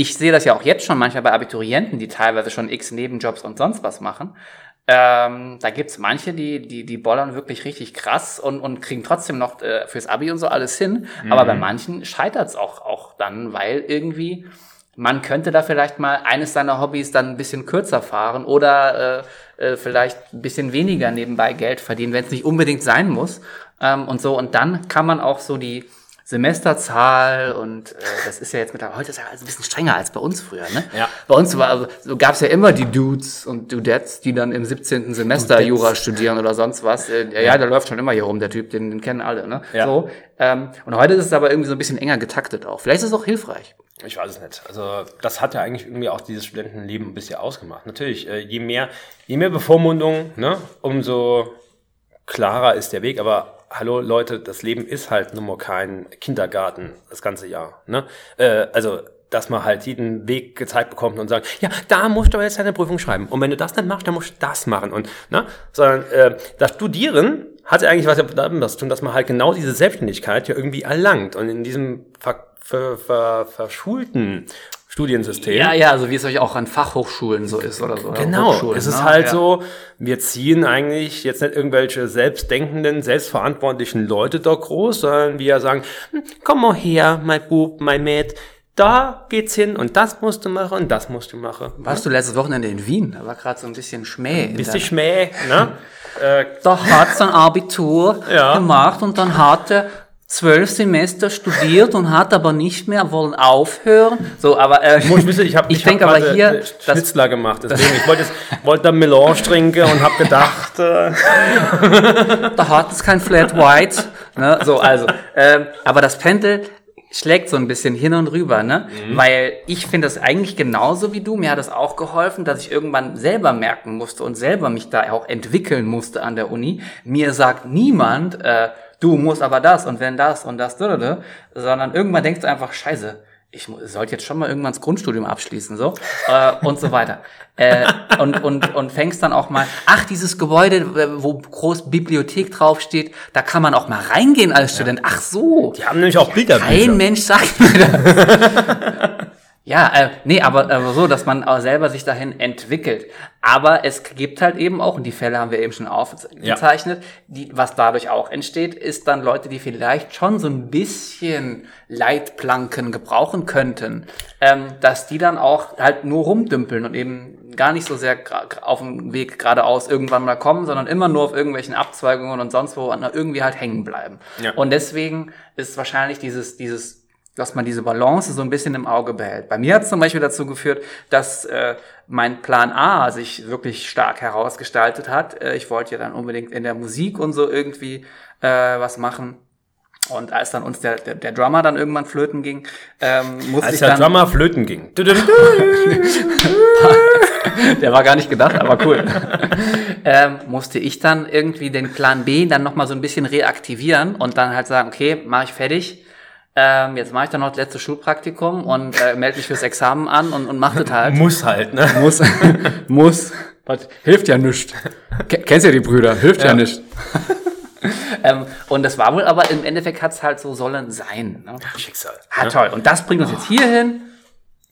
Ich sehe das ja auch jetzt schon manchmal bei Abiturienten, die teilweise schon x Nebenjobs und sonst was machen. Ähm, da gibt's manche, die, die, die bollern wirklich richtig krass und, und kriegen trotzdem noch äh, fürs Abi und so alles hin. Aber bei manchen scheitert's auch, auch dann, weil irgendwie man könnte da vielleicht mal eines seiner Hobbys dann ein bisschen kürzer fahren oder äh, äh, vielleicht ein bisschen weniger nebenbei Geld verdienen, wenn es nicht unbedingt sein muss. Ähm, und so. Und dann kann man auch so die Semesterzahl und äh, das ist ja jetzt mit heute ist ja alles ein bisschen strenger als bei uns früher, ne? Ja. Bei uns war also, so gab es ja immer die Dudes und Dudettes, die dann im 17. Semester Dudettes. Jura studieren oder sonst was. Äh, ja, ja, der läuft schon immer hier rum, der Typ, den, den kennen alle, ne? Ja. So. Ähm, und heute ist es aber irgendwie so ein bisschen enger getaktet auch. Vielleicht ist es auch hilfreich. Ich weiß es nicht. Also das hat ja eigentlich irgendwie auch dieses Studentenleben ein bisschen ausgemacht. Natürlich, äh, je mehr, je mehr Bevormundung, ne, umso klarer ist der Weg. Aber hallo Leute, das Leben ist halt nun mal kein Kindergarten das ganze Jahr. Ne? Äh, also dass man halt jeden Weg gezeigt bekommt und sagt, ja, da musst du jetzt deine Prüfung schreiben. Und wenn du das nicht machst, dann musst du das machen. Und, ne? Sondern äh, das Studieren hat ja eigentlich was damit zu tun, dass man halt genau diese Selbstständigkeit ja irgendwie erlangt. Und in diesem ver, ver, ver, verschulten Studiensystem. Ja, ja, also wie es euch auch an Fachhochschulen so ist oder so. Genau, es ist ne? halt ja. so, wir ziehen eigentlich jetzt nicht irgendwelche selbstdenkenden, selbstverantwortlichen Leute da groß, sondern wir sagen, hm, komm mal her, mein Bub, mein Mäd, da geht's hin und das musst du machen und das musst du machen. Warst du letztes Wochenende in Wien? Da war gerade so ein bisschen Schmäh. in Bist der- du Schmäh, ne? äh, <laughs> Da hat sein Abitur Ja. gemacht und dann hat er zwölf Semester studiert und hat aber nicht mehr wollen aufhören. So, aber äh, ich wissen, ich habe <laughs> ich denke aber hier, äh, das, Schnitzler gemacht, deswegen, ich wollte wollte da Melange trinken und habe gedacht, äh, <laughs> da hat es kein Flat White. Ne? So, also, ähm, aber das Pendel schlägt so ein bisschen hin und rüber, ne? Weil ich finde das eigentlich genauso wie du. Mir hat es auch geholfen, dass ich irgendwann selber merken musste und selber mich da auch entwickeln musste an der Uni. Mir sagt niemand, äh, du musst aber das und wenn das und das, sondern irgendwann denkst du einfach, scheiße, ich sollte jetzt schon mal irgendwann das Grundstudium abschließen, so, äh, und so weiter. Äh, und, und, und fängst dann auch mal, ach, dieses Gebäude, äh, wo groß Bibliothek draufsteht, da kann man auch mal reingehen als Student. Ach so. die haben nämlich auch Bilderbücher. Kein Mensch sagt mir das. <laughs> ja, äh, nee, aber, aber so, dass man auch selber sich dahin entwickelt. Aber es gibt halt eben auch, und die Fälle haben wir eben schon aufgezeichnet, die, was dadurch auch entsteht, ist dann Leute, die vielleicht schon so ein bisschen Leitplanken gebrauchen könnten, ähm, dass die dann auch halt nur rumdümpeln und eben gar nicht so sehr auf dem Weg geradeaus irgendwann mal kommen, sondern immer nur auf irgendwelchen Abzweigungen und sonst wo irgendwie halt hängen bleiben. Ja. Und deswegen ist wahrscheinlich dieses, dieses dass man diese Balance so ein bisschen im Auge behält. Bei mir hat es zum Beispiel dazu geführt, dass äh, mein Plan A sich wirklich stark herausgestaltet hat. Äh, ich wollte ja dann unbedingt in der Musik und so irgendwie äh, was machen. Und als dann uns der, der, der Drummer dann irgendwann flöten ging, ähm, musste Als ich der dann... Drummer flöten ging. <laughs> Der war gar nicht gedacht, aber cool. <laughs> ähm, musste ich dann irgendwie den Plan B dann nochmal so ein bisschen reaktivieren und dann halt sagen, okay, mache ich fertig. Ähm, jetzt mache ich dann noch das letzte Schulpraktikum und äh, melde mich fürs Examen an und, und mach das <laughs> halt. Muss halt, ne? muss, <laughs> muss. Was, hilft ja nichts. Kennst ja die Brüder, hilft ja, Ja. nichts. <laughs> ähm, und das war wohl, aber im Endeffekt hat's halt so sollen sein. Ne? Schicksal. Ah, toll. Und das bringt uns jetzt hier hin.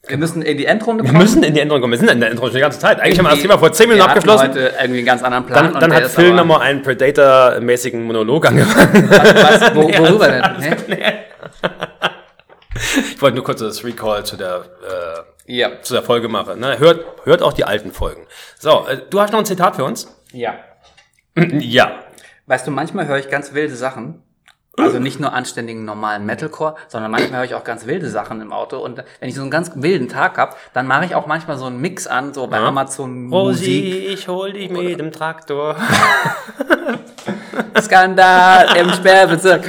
Wir müssen in die Endrunde Wir kommen. müssen in die Endrunde kommen. Wir sind in der Endrunde schon die ganze Zeit. Eigentlich haben wir das Thema vor 10 Minuten Wir abgeschlossen. heute irgendwie einen ganz anderen Plan. Dann, und dann hat Phil nochmal einen Predator-mäßigen Monolog angefangen. Was, wo, worüber denn? Hä? <laughs> Ich wollte nur kurz das Recall zu der, äh, Ja. zu der Folge machen. Ne? Hört, hört auch die alten Folgen. So, äh, du hast noch ein Zitat für uns? Ja. <clears throat> Ja. Weißt du, manchmal höre ich ganz wilde Sachen. Also nicht nur anständigen normalen Metalcore, sondern manchmal höre ich auch ganz wilde Sachen im Auto. Und wenn ich so einen ganz wilden Tag habe, dann mache ich auch manchmal so einen Mix an, so bei Amazon Musik. Rosi, ich hol dich mit dem Traktor. <laughs> Skandal im Sperrbezirk.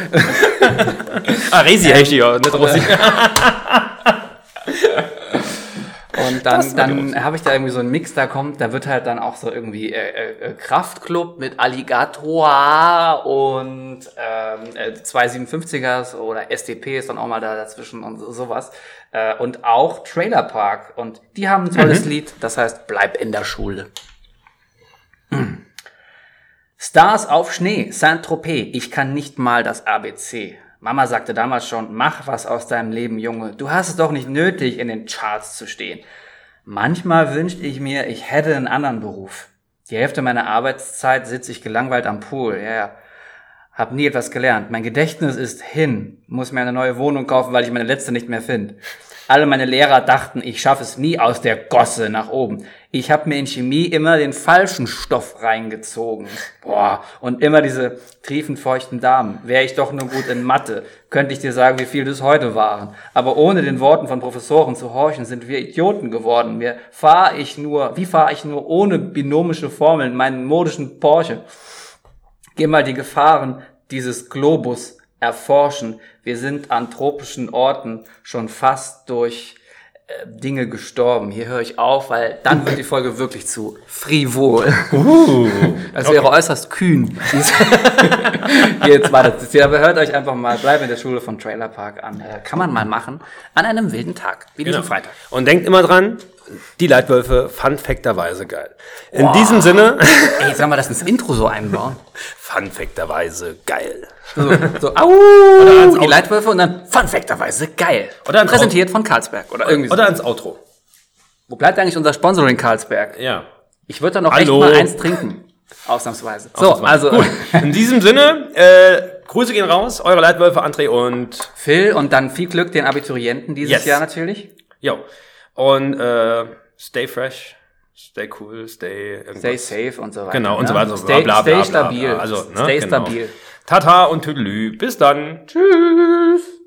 ah, Resi heißt die ja, nicht Rosi. <laughs> Und dann, dann habe ich da irgendwie so einen Mix, da kommt, da wird halt dann auch so irgendwie äh, äh, Kraftclub mit Alligator und ähm, äh, 257ers oder SDP ist dann auch mal da dazwischen und so, sowas. Äh, und auch Trailer Park. Und die haben ein tolles Lied, das heißt Bleib in der Schule. Hm. Stars auf Schnee, Saint-Tropez, ich kann nicht mal das ABC. Mama sagte damals schon, mach was aus deinem Leben, Junge. Du hast es doch nicht nötig, in den Charts zu stehen. Manchmal wünschte ich mir, ich hätte einen anderen Beruf. Die Hälfte meiner Arbeitszeit sitze ich gelangweilt am Pool. Ja, ja. Hab nie etwas gelernt. Mein Gedächtnis ist hin. Muss mir eine neue Wohnung kaufen, weil ich meine letzte nicht mehr finde. Alle meine Lehrer dachten, ich schaffe es nie aus der Gosse nach oben. Ich habe mir in Chemie immer den falschen Stoff reingezogen. Boah, und immer diese triefend feuchten Damen. Wäre ich doch nur gut in Mathe, könnte ich dir sagen, wie viel das heute waren. Aber ohne den Worten von Professoren zu horchen, sind wir Idioten geworden. Mir fahr ich nur, wie fahre ich nur ohne binomische Formeln meinen modischen Porsche? Geh mal die Gefahren dieses Globus erforschen. Wir sind an tropischen Orten schon fast durch äh, Dinge gestorben. Hier höre ich auf, weil dann wird die Folge wirklich zu frivol. Uh, Das wäre äußerst kühn. <laughs> Jetzt weiter. Aber hört euch einfach mal, bleibt in der Schule von Trailer Park an. Äh, Kann man mal machen an einem wilden Tag, wie Genau. Freitag. Und denkt immer dran, die Leitwölfe funfacterweise geil. In diesem Sinne, Ey, sollen wir das ins Intro so einbauen? <laughs> funfacterweise geil. So, so <laughs> au, ans die. Leitwölfe und dann funfacterweise geil. Oder ans Präsentiert von Carlsberg oder irgendwie so. Oder ins Outro. Wo bleibt eigentlich unser Sponsoring Carlsberg? Ja. Ich würde da noch Hallo. echt mal eins trinken. Ausnahmsweise. So, also Gut. In diesem Sinne, äh, Grüße gehen raus, eure Leitwölfe André und Phil und dann viel Glück den Abiturienten dieses Yes. Jahr natürlich. jo. Und äh, stay fresh, stay cool, stay irgendwas. Stay safe und so weiter. Genau, und so ne? weiter. Stay, bla, bla, bla, stay stabil. Also, ne, stay genau. stabil. Tata und Tüdelü. Bis dann. Tschüss.